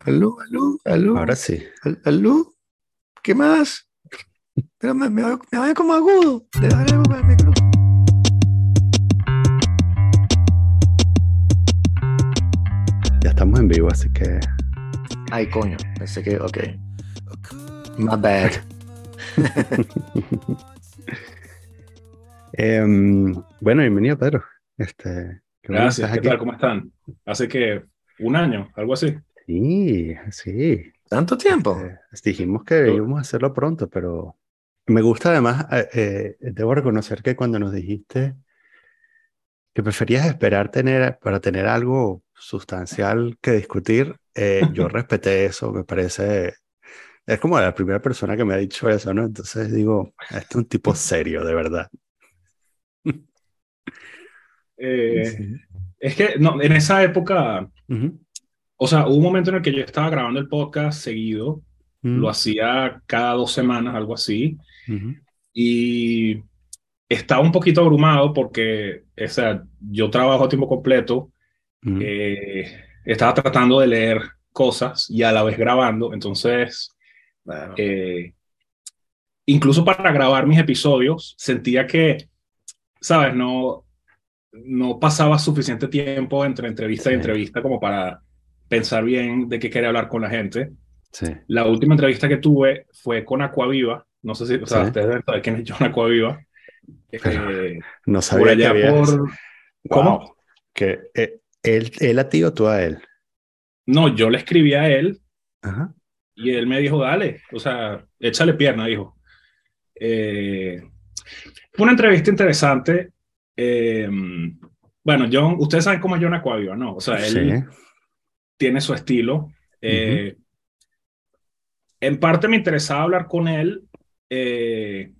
Aló, aló, aló. Ahora sí. Al- ¿Aló? ¿Qué más? Pero me, me, me oigo como agudo. Le daré el micro. Ya estamos en vivo, así que Ay, coño. Pensé que, ok. My bad. em, bueno, bienvenido Pedro. Este, Gracias, ¿qué aquí. tal? ¿Cómo están? Hace que un año, algo así. Sí, sí. ¿Tanto tiempo? Eh, dijimos que íbamos a hacerlo pronto, pero me gusta además, eh, eh, debo reconocer que cuando nos dijiste que preferías esperar tener para tener algo sustancial que discutir, eh, yo respeté eso, me parece, es como la primera persona que me ha dicho eso, ¿no? Entonces digo, este es un tipo serio, de verdad. Eh, Es que no, en esa época, Ujú. O sea, hubo un momento en el que yo estaba grabando el podcast seguido, Mm, lo hacía cada dos semanas, algo así, y estaba un poquito abrumado porque, o sea, yo trabajo a tiempo completo, eh, estaba tratando de leer cosas y a la vez grabando, entonces... Bueno, eh, incluso para grabar mis episodios, sentía que, ¿sabes? No, no pasaba suficiente tiempo entre entrevista y entrevista como para pensar bien de qué quería hablar con la gente. Sí. La última entrevista que tuve fue con Aquaviva. No sé si, o sea, Sí. ustedes deben saber quién es John Aquaviva. Eh, No por sabía allá por... ¿Cómo? Que eh, él, él a ti o tú a él. No, yo le escribí a él Ajá. Y él me dijo, dale, o sea, échale pierna, dijo. Eh, fue una entrevista interesante. Eh, bueno, John, ustedes saben cómo es John Aquavio, ¿no? O sea, él Sí. Tiene su estilo. Eh, En parte me interesaba hablar con él, eh,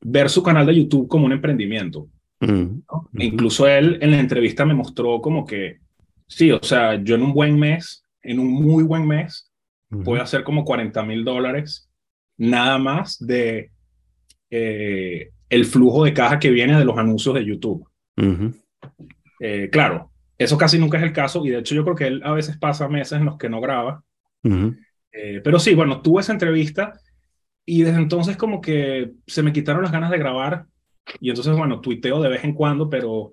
ver su canal de YouTube como un emprendimiento. Mm. E incluso él en la entrevista me mostró como que, sí, o sea, yo en un buen mes, en un muy buen mes, ujú. puede hacer como 40 mil dólares nada más de eh, el flujo de caja que viene de los anuncios de YouTube. Eh, claro, eso casi nunca es el caso y de hecho yo creo que él a veces pasa meses en los que no graba. Eh, pero sí, bueno, tuve esa entrevista y desde entonces como que se me quitaron las ganas de grabar y entonces, bueno, tuiteo de vez en cuando, pero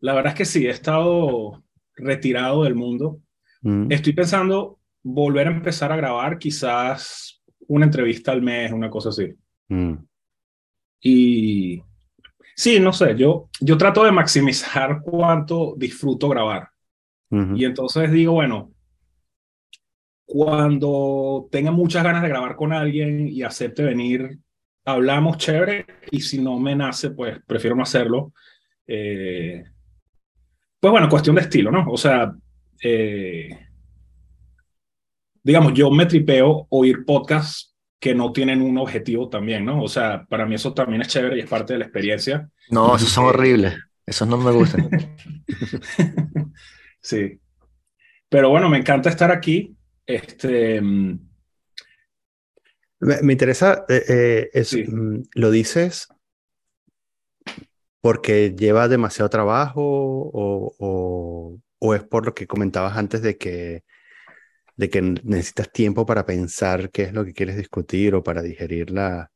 la verdad es que sí, he estado retirado del mundo. Mm. Estoy pensando volver a empezar a grabar quizás una entrevista al mes, una cosa así. Mm. Y sí, no sé, yo, yo trato de maximizar cuánto disfruto grabar. Y entonces digo, bueno, cuando tenga muchas ganas de grabar con alguien y acepte venir, hablamos chévere. Y si no me nace, pues prefiero no hacerlo. Eh, pues bueno, cuestión de estilo, ¿no? O sea, eh, digamos, yo me tripeo oír podcasts que no tienen un objetivo también, ¿no? O sea, para mí eso también es chévere y es parte de la experiencia. no, esos son horribles. Esos no me gustan. Sí. Pero bueno, me encanta estar aquí. Este, mm, Me, me interesa, eh, eh, es- Sí. mm, ¿lo dices porque lleva demasiado trabajo o, o- o es por lo que comentabas antes de que, de que necesitas tiempo para pensar qué es lo que quieres discutir o para digerir la,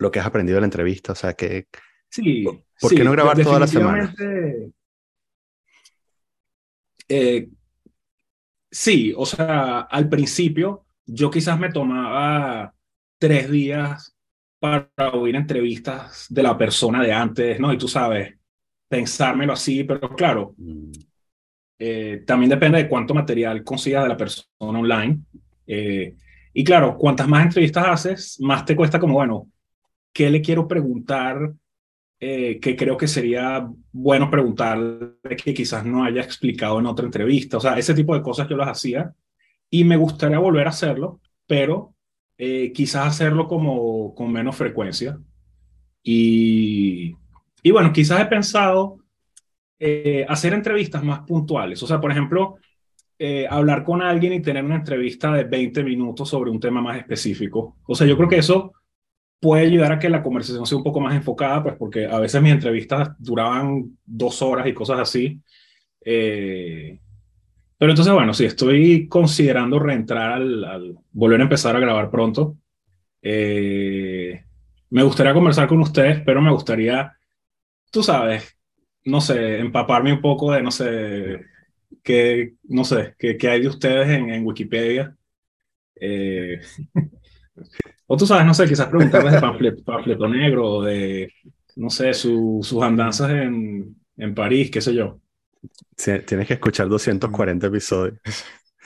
lo que has aprendido de la entrevista? O sea, que, sí. ¿Por sí, qué no grabar de- toda la semana? eh, sí, o sea, al principio yo quizás me tomaba tres días para oír entrevistas de la persona de antes, ¿no? Y tú sabes, pensármelo así, pero claro, mm, Eh, también depende de cuánto material consigas de la persona online. Eh, y claro, cuantas más entrevistas haces, más te cuesta como, bueno, ¿qué le quiero preguntar? Eh, que creo que sería bueno preguntarle que quizás no haya explicado en otra entrevista. O sea, ese tipo de cosas yo las hacía y me gustaría volver a hacerlo, pero eh, quizás hacerlo como con menos frecuencia. Y, y bueno, quizás he pensado eh, hacer entrevistas más puntuales. O sea, por ejemplo, eh, hablar con alguien y tener una entrevista de 20 minutos sobre un tema más específico. O sea, yo creo que eso puede ayudar a que la conversación sea un poco más enfocada, pues porque a veces mis entrevistas duraban dos horas y cosas así. Eh, Pero entonces, bueno, sí, estoy considerando reentrar al, volver a empezar a grabar pronto. Me gustaría conversar con ustedes, pero me gustaría, tú sabes, no sé, empaparme un poco de, no sé, qué, no sé, qué, qué hay de ustedes en, en Wikipedia. Eh, o tú sabes, no sé, quizás preguntarles de panfleto, negro o de, no sé, sus andanzas en, en París, qué sé yo. tienes que escuchar 240 episodios.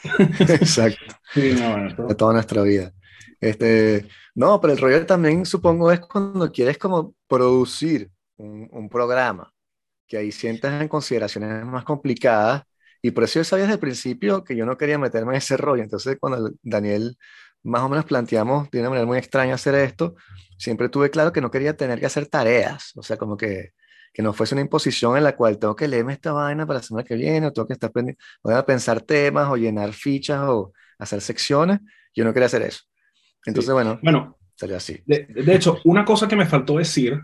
Exacto. Sí, no, De toda nuestra vida. Este, no, pero el rollo también supongo es cuando quieres como producir un, un programa, que ahí sientas en consideraciones más complicadas y por eso yo sabía desde el principio que yo no quería meterme en ese rollo. Entonces, cuando Daniel más o menos planteamos de una manera muy extraña hacer esto, siempre tuve claro que no quería tener que hacer tareas. O sea, como que, que no fuese una imposición en la cual tengo que leerme esta vaina para la semana que viene, o tengo que estar voy a pensar temas, o llenar fichas, o hacer secciones. Yo no quería hacer eso. Entonces, bueno, bueno, salió así. De, de hecho, una cosa que me faltó decir,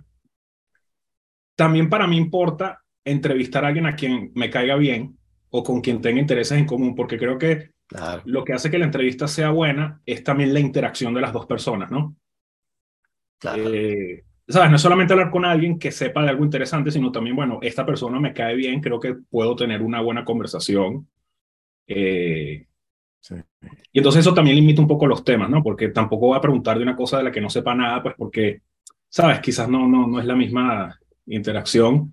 también para mí importa entrevistar a alguien a quien me caiga bien o con quien tenga intereses en común, porque creo que lo que hace que la entrevista sea buena es también la interacción de las dos personas, ¿no? Claro. Eh, ¿Sabes? No es solamente hablar con alguien que sepa de algo interesante, sino también, bueno, esta persona me cae bien, creo que puedo tener una buena conversación. Eh, sí. Y entonces eso también limita un poco los temas, ¿no? Porque tampoco voy a preguntar de una cosa de la que no sepa nada, pues porque, ¿sabes? Quizás no, no, no es la misma interacción.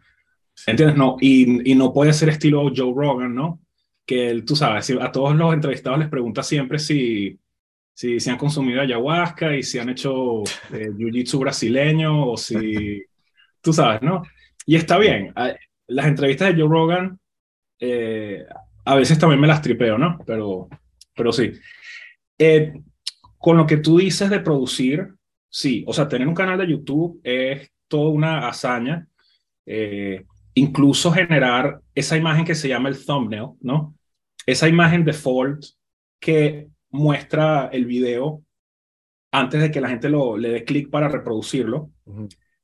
¿Entiendes? No, y, y, no puede ser estilo Joe Rogan, ¿no? Que él, tú sabes, a todos los entrevistados les pregunta siempre si, si, si han consumido ayahuasca y si han hecho eh, jiu-jitsu brasileño o si, tú sabes, ¿no? Y está bien. Las entrevistas de Joe Rogan eh, a veces también me las tripeo, ¿no? Pero, pero sí. Eh, con lo que tú dices de producir, sí, o sea, tener un canal de YouTube es toda una hazaña. Eh, incluso generar esa imagen que se llama el thumbnail, ¿no? Esa imagen default que muestra el video antes de que la gente lo, le dé clic para reproducirlo.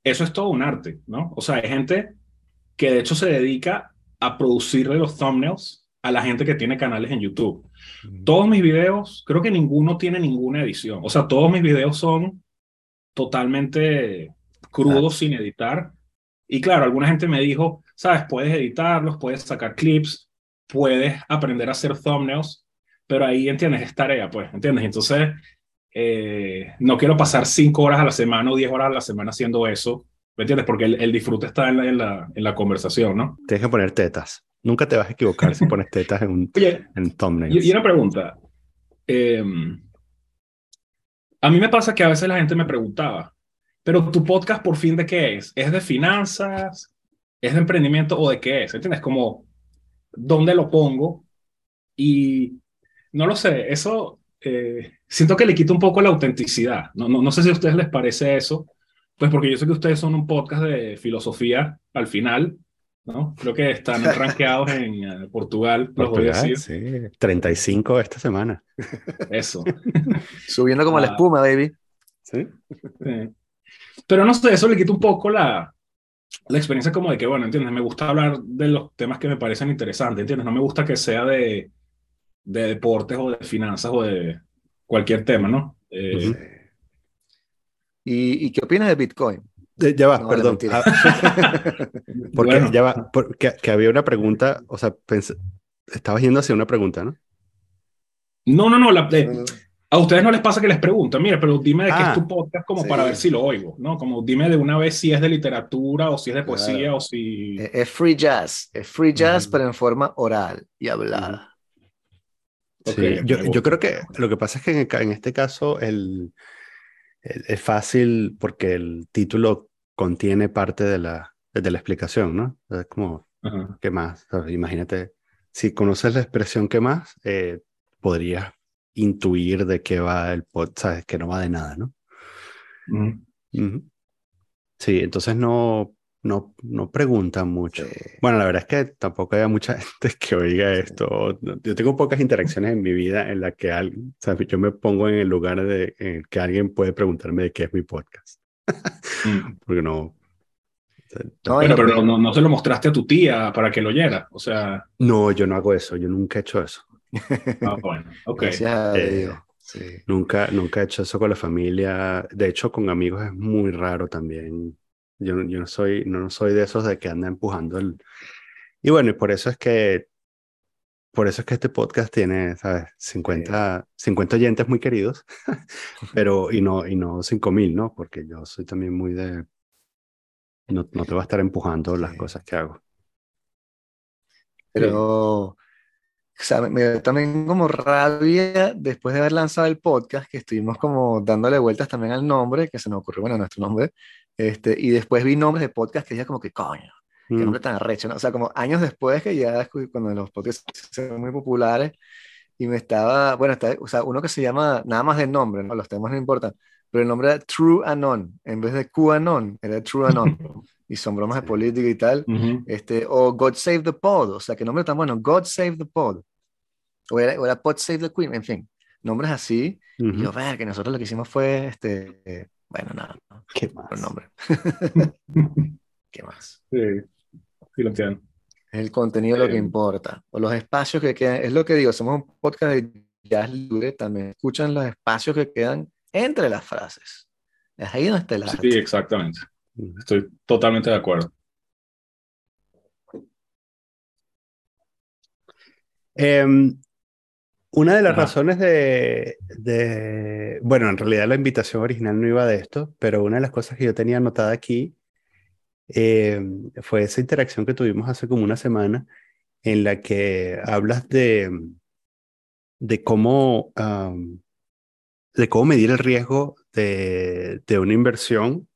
Eso es todo un arte, ¿no? O sea, hay gente que de hecho se dedica a producirle los thumbnails a la gente que tiene canales en YouTube. Todos mis videos, creo que ninguno tiene ninguna edición. O sea, todos mis videos son totalmente crudos, sin editar. Y claro, alguna gente me dijo, sabes, puedes editarlos, puedes sacar clips, puedes aprender a hacer thumbnails, pero ahí, ¿entiendes? Es tarea, pues, ¿entiendes? Entonces, eh, no quiero pasar cinco horas a la semana o diez horas a la semana haciendo eso, ¿me entiendes? Porque el, disfrute está en la, en, la, en la, conversación, ¿no? Tienes que poner tetas. Nunca te vas a equivocar si pones tetas en un Oye, en thumbnails. Y, una pregunta. Eh, a mí me pasa que a veces la gente me preguntaba, pero tu podcast por fin de qué es? ¿Es de finanzas? ¿Es de emprendimiento o de qué es? ¿Entiendes? Como, ¿dónde lo pongo? Y no lo sé, eso eh, siento que le quita un poco la autenticidad. No, no, no sé si a ustedes les parece eso, pues porque yo sé que ustedes son un podcast de filosofía al final, ¿no? Creo que están rankeados en uh, Portugal, los voy a decir. Sí, 35 esta semana. Eso. Subiendo como la ah. espuma, baby. ¿Sí? sí. Pero no sé, eso le quita un poco la, la experiencia como de que, bueno, ¿entiendes? Me gusta hablar de los temas que me parecen interesantes, ¿entiendes? No me gusta que sea de, de deportes o de finanzas o de cualquier tema, ¿no? Eh, ¿Y, ¿Y, qué opinas de Bitcoin? ya va, perdón. Ah, porque ya va, porque que había una pregunta, o sea, pensé, estabas yendo hacia una pregunta, ¿no? No, no, no, la, de, a ustedes no les pasa que les preguntan, mira, pero dime de qué es ah, tu podcast como para ver si lo oigo, ¿no? Como dime de una vez si es de literatura o si es de poesía o si... Es free jazz, es free jazz, pero en forma oral y hablada. Sí, yo, yo, creo que lo que pasa es que en, este caso el, es fácil porque el título contiene parte de la, de la explicación, ¿no? Es como, ¿qué más? Imagínate, si conoces la expresión ¿qué más? Eh, podrías intuir de qué va el podcast, sabes que no va de nada, ¿no? Sí, entonces no, no, no preguntan mucho. Bueno, la verdad es que tampoco hay mucha gente que oiga esto. Yo tengo pocas interacciones en mi vida en las que alguien, ¿sabes? yo me pongo en el lugar de que alguien puede preguntarme de qué es mi podcast. Mm. Porque no, No, pero, no, no, se lo mostraste a tu tía para que lo oyera, o sea... No, yo no hago eso, yo nunca he hecho eso. Ah, bueno, ok. Eh, nunca, nunca he hecho eso con la familia, de hecho con amigos es muy raro también. Yo, yo no, soy, no soy de esos de que anda empujando el... Y bueno, y por eso es que por eso es que este podcast tiene, ¿sabes? 50, 50 oyentes muy queridos, pero y no, y no 5000, ¿no? Porque yo soy también muy de, no, no te va a estar empujando las cosas que hago. Pero, o sea, me dio también como rabia después de haber lanzado el podcast, que estuvimos como dándole vueltas también al nombre, que se nos ocurrió, bueno, nuestro nombre, este, y después vi nombres de podcast que ya como que, coño, que nombre mm. tan arrecho, ¿no? O sea, como años después que ya, cuando los podcasts se muy populares, y me estaba, bueno, está, o sea, uno que se llama, nada más de nombre, ¿no? Los temas no importan, pero el nombre era True Anon, en vez de QAnon, era True Anon. y son bromas de política y tal. este, o God Save the Pod, o sea, que nombre tan bueno, God Save the Pod. O era, o era Pod Save the Queen, en fin, nombres así. Y yo, ver, que nosotros lo que hicimos fue, este, bueno, nada, ¿qué más? nombre. ¿Qué más? Sí, sí lo entiendo. Es el contenido lo que importa. O los espacios que quedan, es lo que digo, somos un podcast de jazz libre, también escuchan los espacios que quedan entre las frases. Es ahí donde está el arte. Sí, exactamente. Estoy totalmente de acuerdo. Em, una de las razones de, de, bueno, en realidad la invitación original no iba de esto, pero una de las cosas que yo tenía anotada aquí em, fue esa interacción que tuvimos hace como una semana en la que hablas de, de cómo de cómo medir el riesgo de, de, una inversión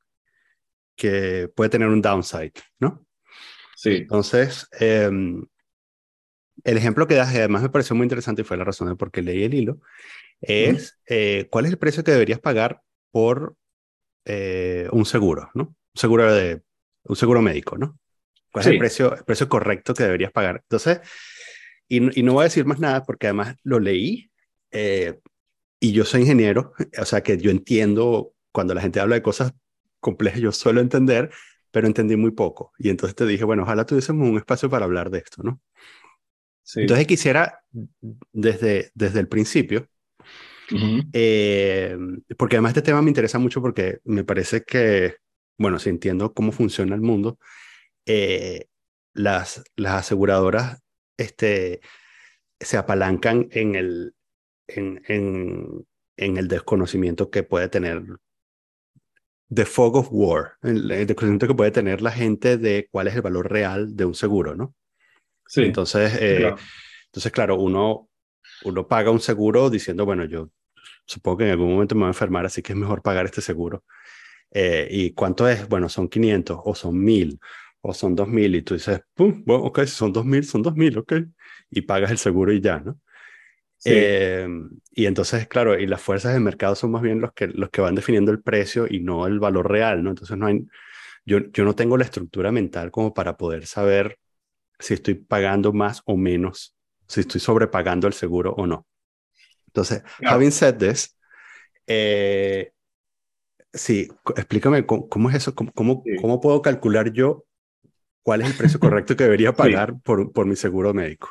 que puede tener un downside, ¿no? Sí. Entonces, em, el ejemplo que das, y además me pareció muy interesante y fue la razón de por qué leí el hilo, es eh, cuál es el precio que deberías pagar por eh, un seguro, ¿no? Un seguro, de, un seguro médico, ¿no? ¿Cuál es el precio, el precio correcto que deberías pagar? Entonces, y, y, no voy a decir más nada porque además lo leí eh, y yo soy ingeniero, o sea que yo entiendo cuando la gente habla de cosas complejas, yo suelo entender, pero entendí muy poco. Y entonces te dije, bueno, ojalá tuviésemos un espacio para hablar de esto, ¿no? Sí. Entonces quisiera, desde, desde el principio, eh, porque además este tema me interesa mucho porque me parece que, bueno, si entiendo cómo funciona el mundo, eh, las, las aseguradoras este, se apalancan en el, en, en, en el desconocimiento que puede tener the fog of war, el, desconocimiento que puede tener la gente de cuál es el valor real de un seguro, ¿no? Sí. Entonces, eh, claro. entonces, claro, uno, uno paga un seguro diciendo, bueno, yo supongo que en algún momento me voy a enfermar, así que es mejor pagar este seguro. Eh, ¿Y cuánto es? Bueno, son 500 o son 1000 o son 2000 y tú dices, pum, bueno, ok, si son 2000, son 2000, ok. Y pagas el seguro y ya, ¿no? Eh, y entonces, claro, y las fuerzas del mercado son más bien los que, los que van definiendo el precio y no el valor real, ¿no? Entonces, no hay, yo, yo no tengo la estructura mental como para poder saber si estoy pagando más o menos, si estoy sobrepagando el seguro o no. Entonces, having said this, eh, sí, explícame cómo, es eso, cómo, cómo, cómo, puedo calcular yo cuál es el precio correcto que debería pagar por, por mi seguro médico.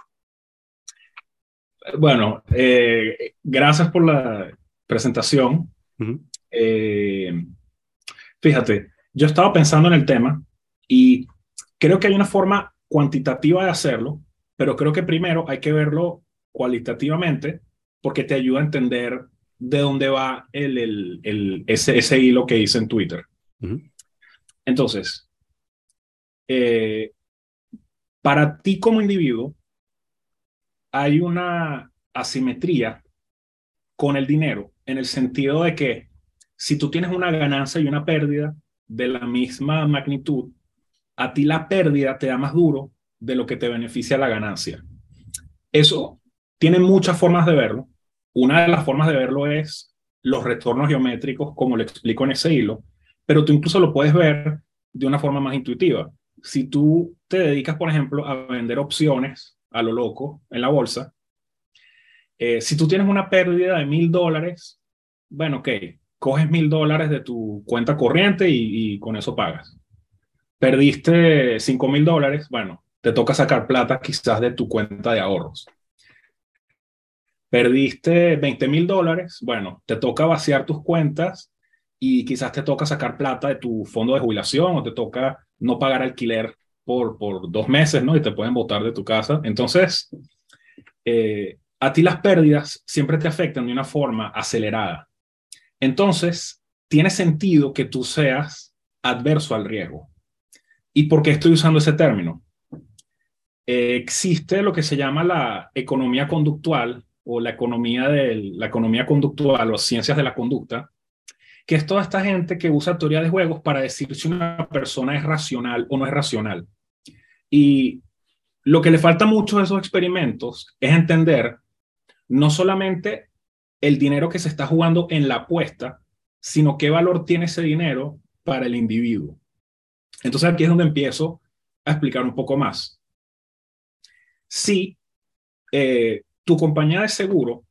Bueno, eh, gracias por la presentación. eh, fíjate, yo estaba pensando en el tema y creo que hay una forma cuantitativa de hacerlo, pero creo que primero hay que verlo cualitativamente porque te ayuda a entender de dónde va el, el, el ese, ese, hilo que hice en Twitter. Entonces, eh, para ti como individuo, hay una asimetría con el dinero, en el sentido de que si tú tienes una ganancia y una pérdida de la misma magnitud, a ti la pérdida te da más duro de lo que te beneficia la ganancia. Eso tiene muchas formas de verlo. Una de las formas de verlo es los retornos geométricos, como lo explico en ese hilo, pero tú incluso lo puedes ver de una forma más intuitiva. Si tú te dedicas, por ejemplo, a vender opciones a lo loco en la bolsa, eh, si tú tienes una pérdida de mil dólares, bueno, ok, coges mil dólares de tu cuenta corriente y, con eso pagas. Perdiste 5 mil dólares, bueno, te toca sacar plata quizás de tu cuenta de ahorros. Perdiste 20 mil dólares, bueno, te toca vaciar tus cuentas y quizás te toca sacar plata de tu fondo de jubilación o te toca no pagar alquiler por, por dos meses, ¿no? Y te pueden botar de tu casa. Entonces, eh, a ti las pérdidas siempre te afectan de una forma acelerada. Entonces, tiene sentido que tú seas adverso al riesgo. ¿Y por qué estoy usando ese término? Eh, existe lo que se llama la economía conductual o la economía, de la economía conductual o ciencias de la conducta, que es toda esta gente que usa teoría de juegos para decir si una persona es racional o no es racional. Y lo que le falta mucho a esos experimentos es entender no solamente el dinero que se está jugando en la apuesta, sino qué valor tiene ese dinero para el individuo. Entonces aquí es donde empiezo a explicar un poco más. Si eh, tu compañía de seguro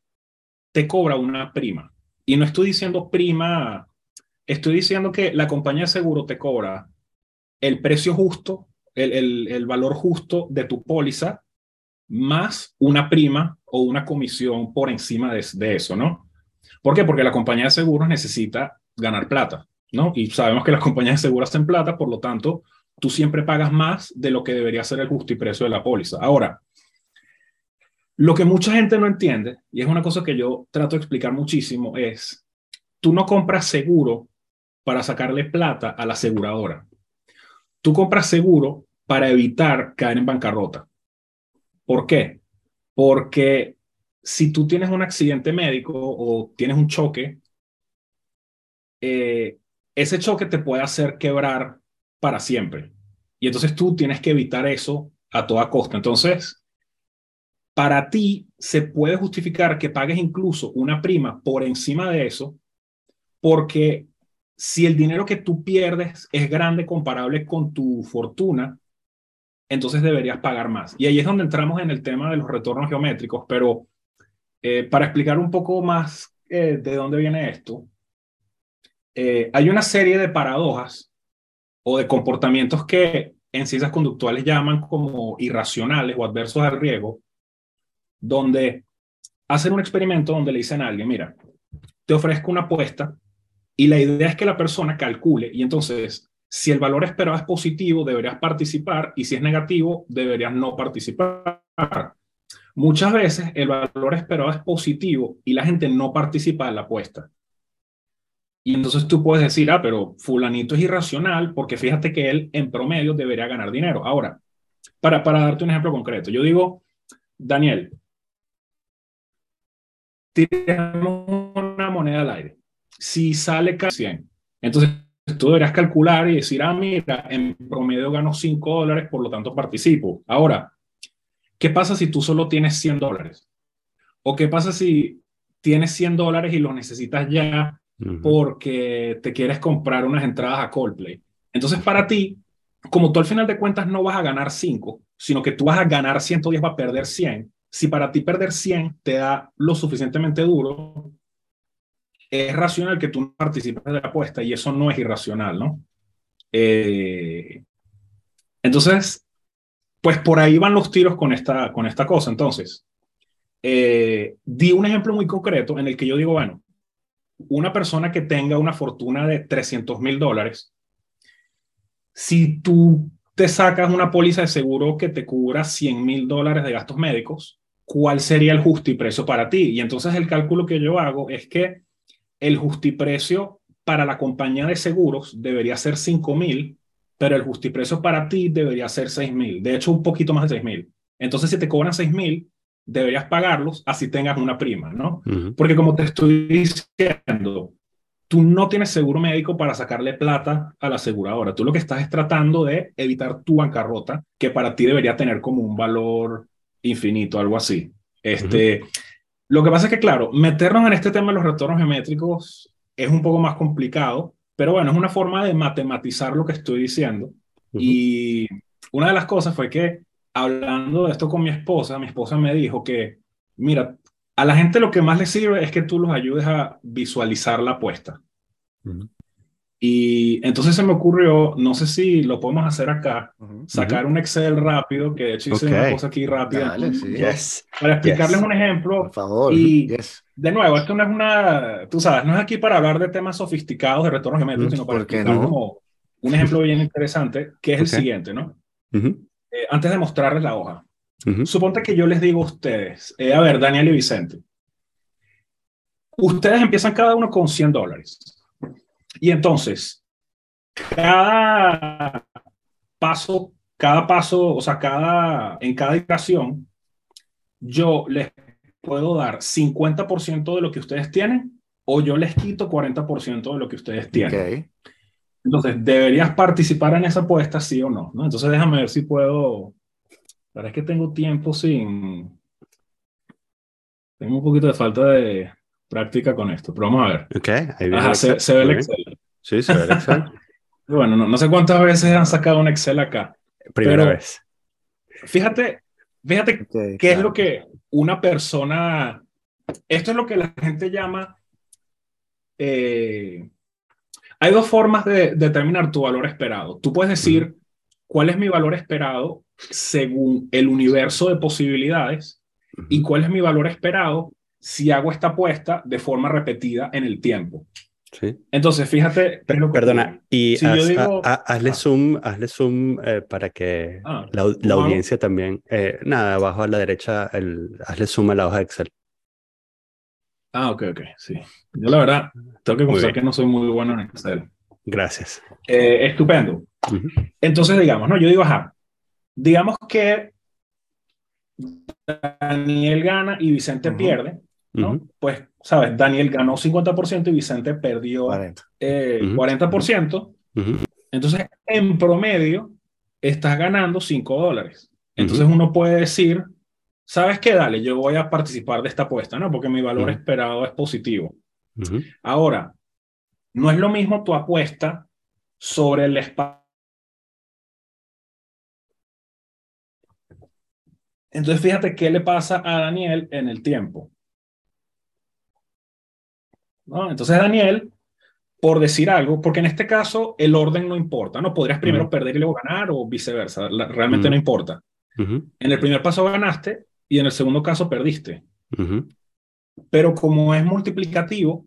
te cobra una prima, y no estoy diciendo prima, estoy diciendo que la compañía de seguro te cobra el precio justo, el, el valor justo de tu póliza, más una prima o una comisión por encima de, de eso, ¿no? ¿Por qué? Porque la compañía de seguros necesita ganar plata, ¿no? Y sabemos que las compañías de seguros hacen plata, por lo tanto, tú siempre pagas más de lo que debería ser el justo y precio de la póliza. Ahora, lo que mucha gente no entiende, y es una cosa que yo trato de explicar muchísimo, es, tú no compras seguro para sacarle plata a la aseguradora. Tú compras seguro para evitar caer en bancarrota. ¿Por qué? Porque si tú tienes un accidente médico o tienes un choque, eh, ese choque te puede hacer quebrar para siempre. Y entonces tú tienes que evitar eso a toda costa. Entonces, para ti se puede justificar que pagues incluso una prima por encima de eso, porque si el dinero que tú pierdes es grande comparable con tu fortuna, entonces deberías pagar más. Y ahí es donde entramos en el tema de los retornos geométricos, pero eh, para explicar un poco más eh, de dónde viene esto, eh, hay una serie de paradojas o de comportamientos que en ciencias conductuales llaman como irracionales o adversos al riesgo, donde hacen un experimento donde le dicen a alguien, mira, te ofrezco una apuesta y la idea es que la persona calcule y entonces si el valor esperado es positivo, deberías participar y si es negativo, deberías no participar. Muchas veces el valor esperado es positivo y la gente no participa en la apuesta. Y entonces tú puedes decir, ah, pero fulanito es irracional porque fíjate que él en promedio debería ganar dinero. Ahora, para, para darte un ejemplo concreto, yo digo, Daniel, tiramos una moneda al aire. Si sale casi 100, entonces tú deberías calcular y decir, ah, mira, en promedio gano 5 dólares, por lo tanto participo. Ahora, ¿qué pasa si tú solo tienes 100 dólares? ¿O qué pasa si tienes 100 dólares y los necesitas ya porque te quieres comprar unas entradas a Coldplay? Entonces, para ti, como tú al final de cuentas no vas a ganar 5, sino que tú vas a ganar 110 a perder 100, si para ti perder 100 te da lo suficientemente duro, es racional que tú no participes de la apuesta y eso no es irracional, ¿no? Eh, entonces, pues por ahí van los tiros con esta, con esta cosa. Entonces, eh, di un ejemplo muy concreto en el que yo digo, bueno, una persona que tenga una fortuna de 300 mil dólares, si tú te sacas una póliza de seguro que te cubra 100 mil dólares de gastos médicos, ¿cuál sería el justiprecio para ti? Y entonces el cálculo que yo hago es que el justiprecio para la compañía de seguros debería ser 5 mil, pero el justiprecio para ti debería ser 6 mil. De hecho, un poquito más de 6 mil. Entonces, si te cobran 6 mil, deberías pagarlos así tengas una prima, ¿no? Porque como te estoy diciendo, tú no tienes seguro médico para sacarle plata a la aseguradora. Tú lo que estás es tratando de evitar tu bancarrota, que para ti debería tener como un valor infinito, algo así. Este, Lo que pasa es que, claro, meternos en este tema de los retornos geométricos es un poco más complicado, pero bueno, es una forma de matematizar lo que estoy diciendo. Y una de las cosas fue que, hablando de esto con mi esposa, mi esposa me dijo que, mira, a la gente lo que más le sirve es que tú los ayudes a visualizar la apuesta. Y entonces se me ocurrió, no sé si lo podemos hacer acá, sacar un Excel rápido, que de hecho hice una cosa aquí rápida. Para explicarles un ejemplo. Por favor. Y de nuevo, esto no es una, tú sabes, no es aquí para hablar de temas sofisticados de retorno geométrico, sino para explicar como un ejemplo bien interesante, que es el siguiente, ¿no? Eh, antes de mostrarles la hoja. Suponte que yo les digo a ustedes, eh, a ver, Daniel y Vicente, ustedes empiezan cada uno con 100 dólares. Y entonces, cada paso, cada paso, o sea, cada, en cada iteración, yo les puedo dar 50% de lo que ustedes tienen o yo les quito 40% de lo que ustedes tienen. Entonces, ¿deberías participar en esa apuesta, sí o no? ¿no? Entonces, déjame ver si puedo. La verdad es que tengo tiempo sin. Tengo un poquito de falta de práctica con esto, pero vamos a ver. Ok, ahí viene se, ve el Excel. Sí, se ve el Excel. bueno, no, sé cuántas veces han sacado un Excel acá. Primera vez. Fíjate, fíjate qué es lo que una persona. Esto es lo que la gente llama. Eh, hay dos formas de determinar tu valor esperado. Tú puedes decir cuál es mi valor esperado según el universo de posibilidades y cuál es mi valor esperado si hago esta apuesta de forma repetida en el tiempo. Sí. Entonces, fíjate. perdona, y hazle ah. zoom, hazle zoom eh, para que ah, la, audiencia también. Eh, nada, abajo a la derecha, el, hazle zoom a la hoja de Excel. Ah, ok, ok, sí. Yo la verdad, tengo que confesar que no soy muy bueno en Excel. Gracias. Eh, estupendo. Entonces, digamos, ¿no? Yo digo, ajá, digamos que Daniel gana y Vicente pierde, ¿no? Pues, ¿sabes? Daniel ganó 50% y Vicente perdió 40%. Eh, 40%. Entonces, en promedio, estás ganando 5 dólares. Entonces, uno puede decir, ¿sabes qué? Dale, yo voy a participar de esta apuesta, ¿no? Porque mi valor esperado es positivo. Ahora, no es lo mismo tu apuesta sobre el espacio. Entonces, fíjate qué le pasa a Daniel en el tiempo. ¿No? Entonces, Daniel, por decir algo, porque en este caso el orden no importa, ¿no? Podrías primero perder y luego ganar o viceversa, realmente no importa. En el primer paso ganaste y en el segundo caso perdiste. Pero como es multiplicativo,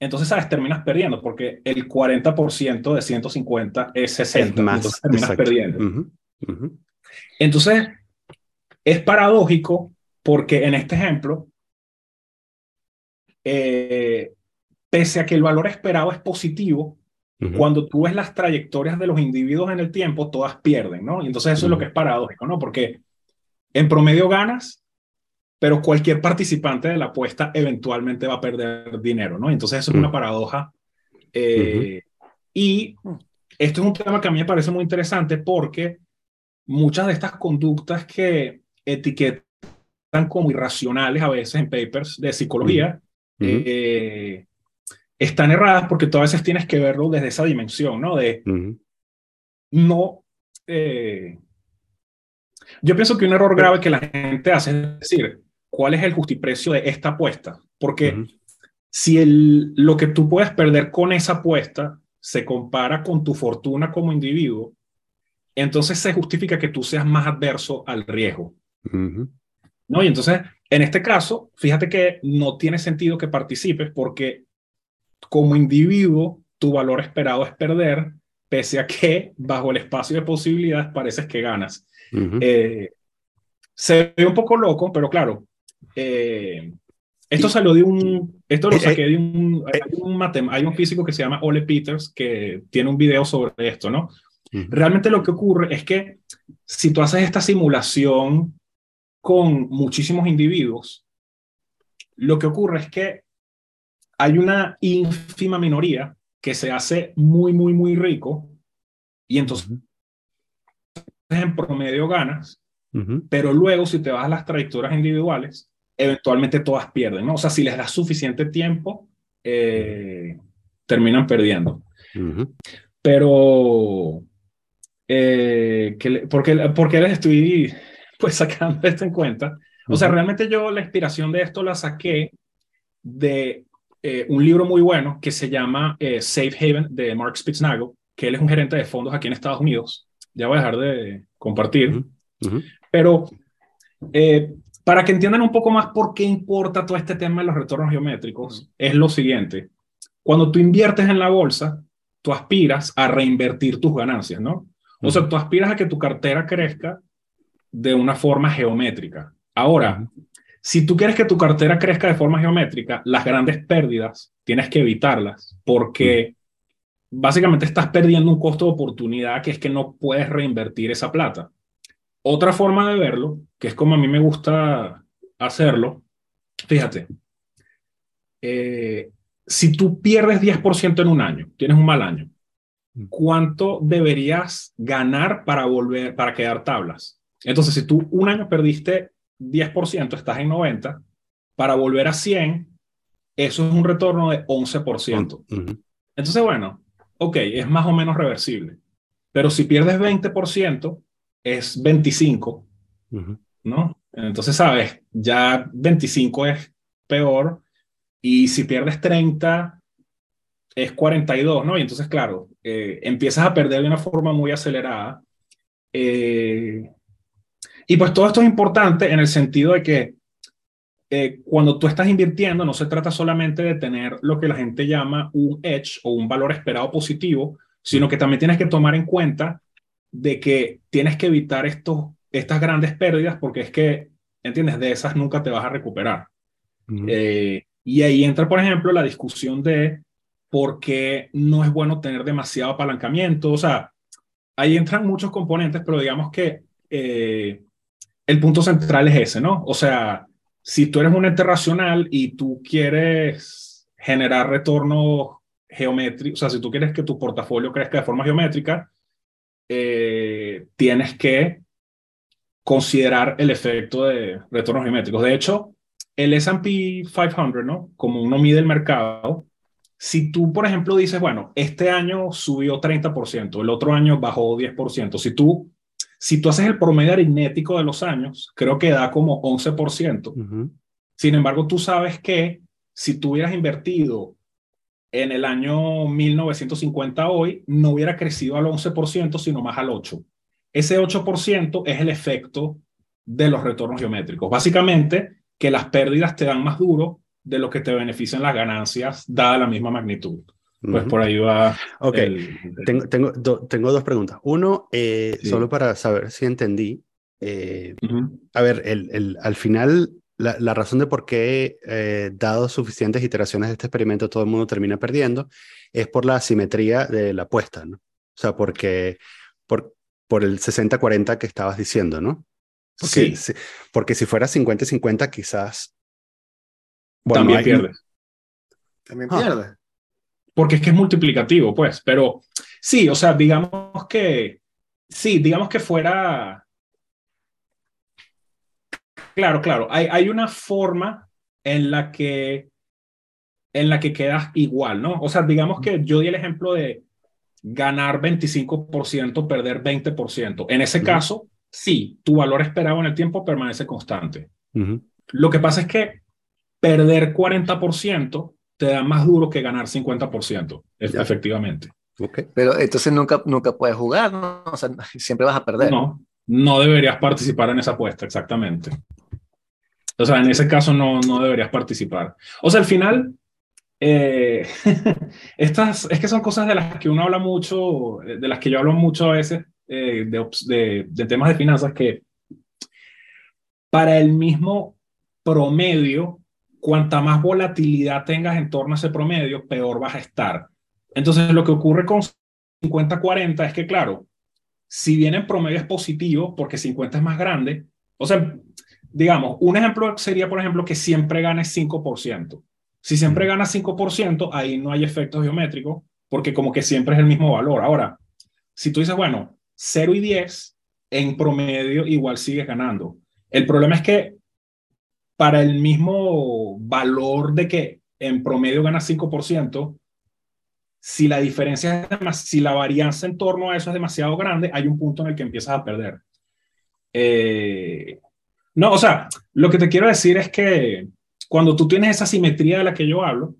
entonces, ¿sabes? Terminas perdiendo porque el 40% de 150 es 60. más, entonces terminas perdiendo. Entonces, es paradójico porque en este ejemplo, eh, pese a que el valor esperado es positivo, cuando tú ves las trayectorias de los individuos en el tiempo, todas pierden, ¿no? Y entonces eso es lo que es paradójico, ¿no? Porque en promedio ganas, pero cualquier participante de la apuesta eventualmente va a perder dinero, ¿no? Entonces eso es una paradoja. Eh, y esto es un tema que a mí me parece muy interesante porque muchas de estas conductas que etiquetan como irracionales a veces en papers de psicología eh, están erradas porque tú a veces tienes que verlo desde esa dimensión, ¿no? De no... Eh, yo pienso que un error grave que la gente hace es decir, ¿cuál es el justiprecio de esta apuesta? Porque si el, lo que tú puedes perder con esa apuesta se compara con tu fortuna como individuo, entonces se justifica que tú seas más adverso al riesgo. ¿No? Y entonces, en este caso, fíjate que no tiene sentido que participes porque como individuo tu valor esperado es perder, pese a que bajo el espacio de posibilidades pareces que ganas. Eh, se ve un poco loco, pero claro, eh, esto salió de un, esto lo eh, saqué de un, hay un, hay un físico que se llama Ole Peters que tiene un video sobre esto, ¿no? Realmente lo que ocurre es que si tú haces esta simulación con muchísimos individuos, lo que ocurre es que hay una ínfima minoría que se hace muy, muy, muy rico y entonces en promedio ganas, pero luego si te vas a las trayectorias individuales, eventualmente todas pierden, ¿no? O sea, si les das suficiente tiempo, eh, terminan perdiendo. Pero eh, ¿por, qué, les estoy pues sacando esto en cuenta? O sea, realmente yo la inspiración de esto la saqué de eh, un libro muy bueno que se llama eh, Safe Haven de Mark Spitznagel, que él es un gerente de fondos aquí en Estados Unidos. Ya voy a dejar de compartir. Pero eh, para que entiendan un poco más por qué importa todo este tema de los retornos geométricos, es lo siguiente. Cuando tú inviertes en la bolsa, tú aspiras a reinvertir tus ganancias, ¿no? O sea, tú aspiras a que tu cartera crezca de una forma geométrica. Ahora, si tú quieres que tu cartera crezca de forma geométrica, las grandes pérdidas tienes que evitarlas porque básicamente estás perdiendo un costo de oportunidad que es que no puedes reinvertir esa plata. Otra forma de verlo, que es como a mí me gusta hacerlo, fíjate, eh, si tú pierdes 10% en un año, tienes un mal año, ¿cuánto deberías ganar para volver, para quedar tablas? Entonces, si tú un año perdiste 10%, estás en 90, para volver a 100, eso es un retorno de 11%. Entonces, bueno, ok, es más o menos reversible. Pero si pierdes 20%, es 25, ¿no? Entonces, sabes, ya 25 es peor y si pierdes 30 es 42, ¿no? Y entonces, claro, eh, empiezas a perder de una forma muy acelerada. Eh, y pues todo esto es importante en el sentido de que eh, cuando tú estás invirtiendo no se trata solamente de tener lo que la gente llama un edge o un valor esperado positivo, sino que también tienes que tomar en cuenta de que tienes que evitar estos, estas grandes pérdidas porque es que, ¿entiendes? De esas nunca te vas a recuperar. Eh, y ahí entra, por ejemplo, la discusión de por qué no es bueno tener demasiado apalancamiento. O sea, ahí entran muchos componentes, pero digamos que eh, el punto central es ese, ¿no? O sea, si tú eres un ente racional y tú quieres generar retorno geométrico, o sea, si tú quieres que tu portafolio crezca de forma geométrica, eh, tienes que considerar el efecto de retornos geométricos. De hecho, el S&P 500, ¿no? Como uno mide el mercado, si tú, por ejemplo, dices, bueno, este año subió 30%, el otro año bajó 10%, si tú si tú haces el promedio aritmético de los años, creo que da como 11%. Sin embargo, tú sabes que si tú hubieras invertido en el año 1950 hoy, no hubiera crecido al 11%, sino más al 8%. Ese 8% es el efecto de los retornos geométricos. Básicamente, que las pérdidas te dan más duro de lo que te benefician las ganancias, dada la misma magnitud. Pues por ahí va. Ok, tengo, tengo, tengo, dos preguntas. Uno, eh, solo para saber si entendí. Eh, a ver, el, el, al final, la, la, razón de por qué, eh, dado suficientes iteraciones de este experimento, todo el mundo termina perdiendo, es por la asimetría de la apuesta, ¿no? O sea, porque por, por el 60-40 que estabas diciendo, ¿no? Porque, sí. porque si fuera 50-50, quizás. Bueno, También pierdes. También ah. pierdes porque es que es multiplicativo, pues, pero sí, o sea, digamos que, sí, digamos que fuera, claro, claro, hay, hay una forma en la que, en la que quedas igual, ¿no? O sea, digamos que yo di el ejemplo de ganar 25%, perder 20%. En ese caso, sí, tu valor esperado en el tiempo permanece constante. Lo que pasa es que perder 40% te da más duro que ganar 50%, efectivamente. Okay. Pero entonces nunca, nunca puedes jugar, ¿no? O sea, siempre vas a perder. No, no deberías participar en esa apuesta, exactamente. O sea, en ese caso no, no deberías participar. O sea, al final, eh, estas, es que son cosas de las que uno habla mucho, de las que yo hablo mucho a veces, eh, de, de, de temas de finanzas, que para el mismo promedio cuanta más volatilidad tengas en torno a ese promedio, peor vas a estar. Entonces, lo que ocurre con 50-40 es que, claro, si bien en promedio es positivo, porque 50 es más grande, o sea, digamos, un ejemplo sería, por ejemplo, que siempre ganes 5%. Si siempre ganas 5%, ahí no hay efectos geométricos, porque como que siempre es el mismo valor. Ahora, si tú dices, bueno, 0 y 10, en promedio igual sigues ganando. El problema es que para el mismo valor de que en promedio gana 5%, si la diferencia, es si la varianza en torno a eso es demasiado grande, hay un punto en el que empiezas a perder. Eh, no, o sea, lo que te quiero decir es que cuando tú tienes esa simetría de la que yo hablo,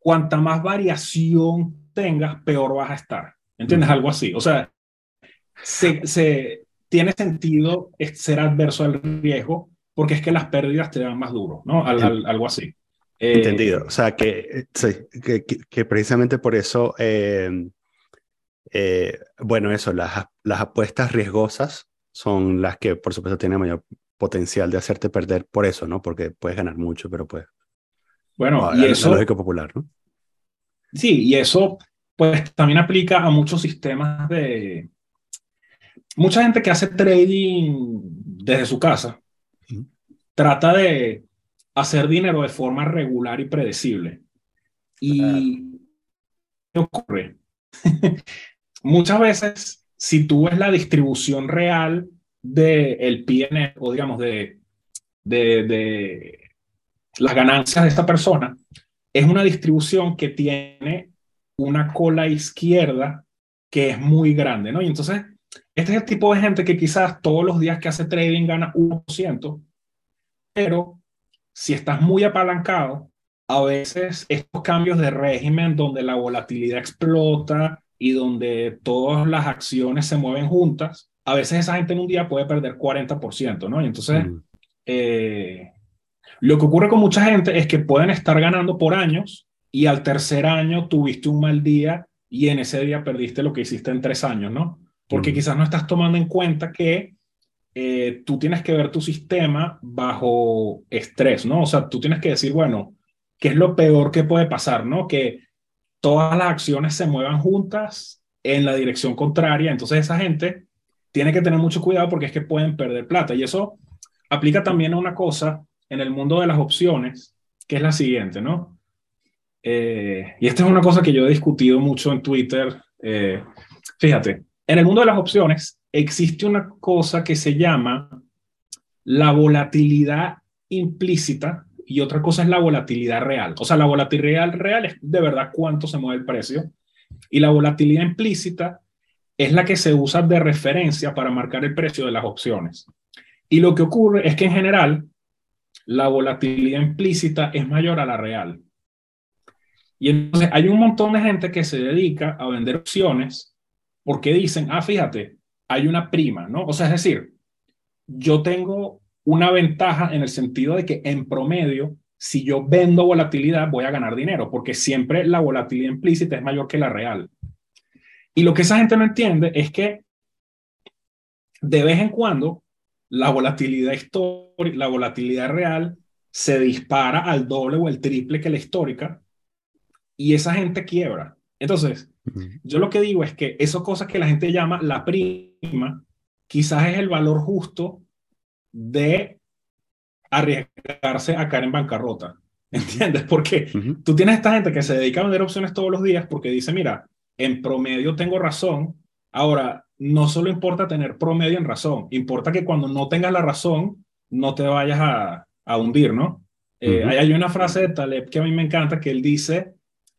cuanta más variación tengas, peor vas a estar. ¿Entiendes? Algo así. O sea, se, se, tiene sentido ser adverso al riesgo porque es que las pérdidas te dan más duro, ¿no? algo así. Eh, Entendido. O sea, que, que, que, precisamente por eso, eh, eh, bueno, eso, las, las apuestas riesgosas son las que, por supuesto, tienen mayor potencial de hacerte perder por eso, ¿no? Porque puedes ganar mucho, pero pues... Bueno, y eso... lógico popular, ¿no? Sí, y eso, pues, también aplica a muchos sistemas de... Mucha gente que hace trading desde su casa trata de hacer dinero de forma regular y predecible. Y ¿qué ocurre? Muchas veces, si tú ves la distribución real del el PNL o digamos de, de, de las ganancias de esta persona, es una distribución que tiene una cola izquierda que es muy grande, ¿no? Y entonces, este es el tipo de gente que quizás todos los días que hace trading gana 1%, pero si estás muy apalancado, a veces estos cambios de régimen donde la volatilidad explota y donde todas las acciones se mueven juntas, a veces esa gente en un día puede perder 40%, ¿no? Y entonces, mm. eh, lo que ocurre con mucha gente es que pueden estar ganando por años y al tercer año tuviste un mal día y en ese día perdiste lo que hiciste en tres años, ¿no? Porque mm. quizás no estás tomando en cuenta que eh, tú tienes que ver tu sistema bajo estrés, ¿no? O sea, tú tienes que decir, bueno, ¿qué es lo peor que puede pasar, ¿no? Que todas las acciones se muevan juntas en la dirección contraria. Entonces esa gente tiene que tener mucho cuidado porque es que pueden perder plata. Y eso aplica también a una cosa en el mundo de las opciones, que es la siguiente, ¿no? Eh, y esta es una cosa que yo he discutido mucho en Twitter. Eh, fíjate, en el mundo de las opciones existe una cosa que se llama la volatilidad implícita y otra cosa es la volatilidad real. O sea, la volatilidad real es de verdad cuánto se mueve el precio y la volatilidad implícita es la que se usa de referencia para marcar el precio de las opciones. Y lo que ocurre es que en general la volatilidad implícita es mayor a la real. Y entonces hay un montón de gente que se dedica a vender opciones porque dicen, ah, fíjate, hay una prima, ¿no? O sea, es decir, yo tengo una ventaja en el sentido de que en promedio, si yo vendo volatilidad, voy a ganar dinero, porque siempre la volatilidad implícita es mayor que la real. Y lo que esa gente no entiende es que de vez en cuando la volatilidad histórica, la volatilidad real se dispara al doble o el triple que la histórica y esa gente quiebra. Entonces, yo lo que digo es que esas cosas que la gente llama la prima, quizás es el valor justo de arriesgarse a caer en bancarrota. ¿Entiendes? Porque tú tienes esta gente que se dedica a vender opciones todos los días porque dice, mira, en promedio tengo razón. Ahora, no solo importa tener promedio en razón, importa que cuando no tengas la razón, no te vayas a, a hundir, ¿no? Eh, hay una frase de Taleb que a mí me encanta que él dice,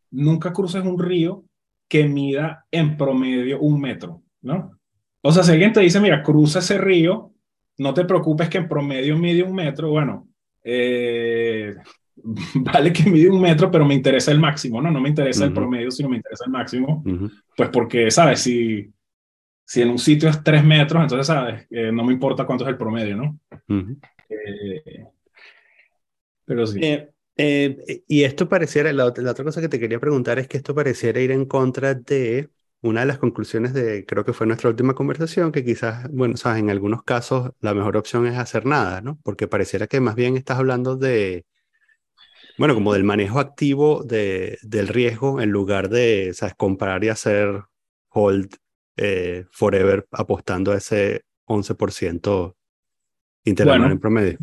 nunca cruces un río que mida en promedio un metro, ¿no? O sea, si alguien te dice, mira, cruza ese río, no te preocupes que en promedio mide un metro, bueno, eh, vale que mide un metro, pero me interesa el máximo, ¿no? No me interesa el promedio, sino me interesa el máximo, pues porque, ¿sabes? Si, si en un sitio es tres metros, entonces, ¿sabes? Eh, no me importa cuánto es el promedio, ¿no? Eh, pero sí. Eh, y esto pareciera, la, otra cosa que te quería preguntar es que esto pareciera ir en contra de una de las conclusiones de, creo que fue nuestra última conversación, que quizás, bueno, sabes, en algunos casos la mejor opción es hacer nada, ¿no? Porque pareciera que más bien estás hablando de, bueno, como del manejo activo de, del riesgo en lugar de, sabes, comprar y hacer hold eh, forever apostando a ese 11% interanual en promedio.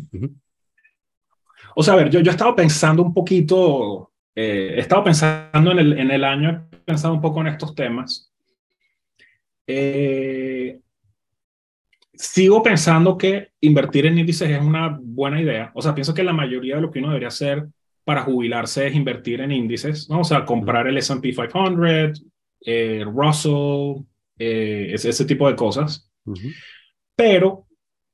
O sea, a ver, yo, yo he estado pensando un poquito, eh, he estado pensando en el, en el año, he pensado un poco en estos temas. Eh, sigo pensando que invertir en índices es una buena idea. O sea, pienso que la mayoría de lo que uno debería hacer para jubilarse es invertir en índices, ¿no? O sea, comprar el S&P 500, eh, Russell, eh, ese, ese, tipo de cosas. Pero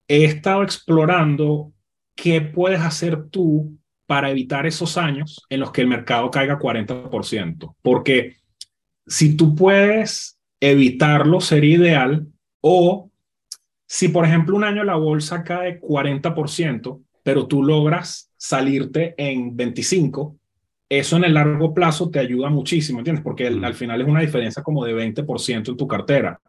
he estado explorando qué puedes hacer tú para evitar esos años en los que el mercado caiga 40%. Porque si tú puedes evitarlo, sería ideal. O si, por ejemplo, un año la bolsa cae 40%, pero tú logras salirte en 25%, eso en el largo plazo te ayuda muchísimo, ¿entiendes? Porque al final es una diferencia como de 20% en tu cartera.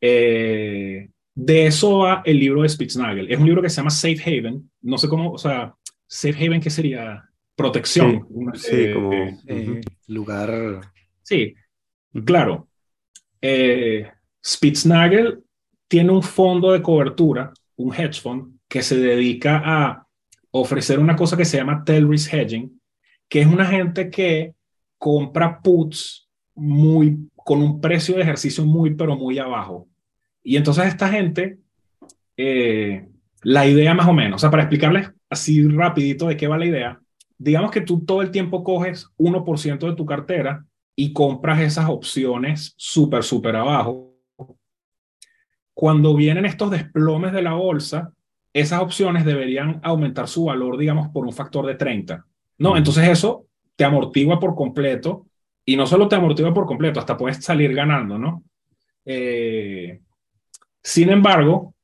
eh, de eso va el libro de Spitznagel. Es un libro que se llama Safe Haven. No sé cómo, o sea, Safe Haven, ¿qué sería? Protección. Sí, eh, como eh, lugar. Sí, claro. Eh, Spitznagel tiene un fondo de cobertura, un hedge fund, que se dedica a ofrecer una cosa que se llama tail risk hedging, que es una gente que compra puts muy, con un precio de ejercicio muy, pero muy abajo. Y entonces esta gente, eh, la idea más o menos, o sea, para explicarles así rapidito de qué va la idea, digamos que tú todo el tiempo coges 1% de tu cartera y compras esas opciones súper, súper abajo. Cuando vienen estos desplomes de la bolsa, esas opciones deberían aumentar su valor, digamos, por un factor de 30. No, entonces eso te amortigua por completo y no solo te amortigua por completo, hasta puedes salir ganando, ¿no? Eh, sin embargo,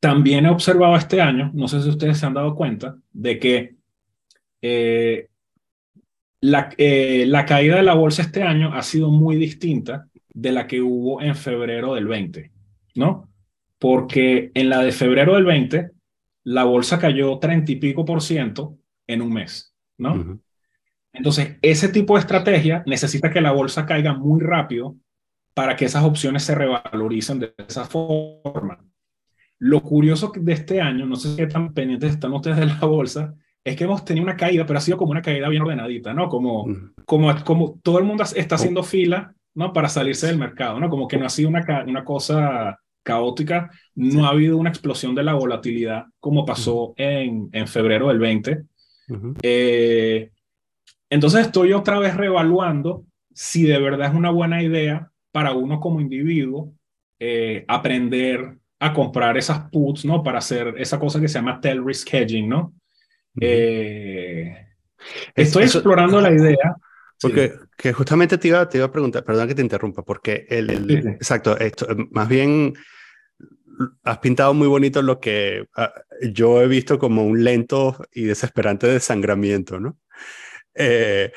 también he observado este año, no sé si ustedes se han dado cuenta, de que eh, la, eh, la, caída de la bolsa este año ha sido muy distinta de la que hubo en febrero del 20, ¿no? Porque en la de febrero del 20, la bolsa cayó 30 y pico por ciento en un mes, ¿no? Entonces, ese tipo de estrategia necesita que la bolsa caiga muy rápido para que esas opciones se revaloricen de esa forma. Lo curioso de este año, no sé qué tan pendientes están ustedes de la bolsa, es que hemos tenido una caída, pero ha sido como una caída bien ordenadita, ¿no? Como, como, como todo el mundo está haciendo fila, ¿no? Para salirse del mercado, ¿no? Como que no ha sido una, una cosa caótica, no ha habido una explosión de la volatilidad como pasó en, en febrero del 20. eh, entonces estoy otra vez reevaluando si de verdad es una buena idea para uno como individuo eh, aprender a comprar esas puts, ¿no? Para hacer esa cosa que se llama tail risk hedging, ¿no? eh, estoy explorando la idea. Porque sí. que justamente te iba, te iba a preguntar, perdón que te interrumpa, porque el, el sí, sí. exacto, esto, más bien has pintado muy bonito lo que uh, yo he visto como un lento y desesperante desangramiento, ¿no? Eh,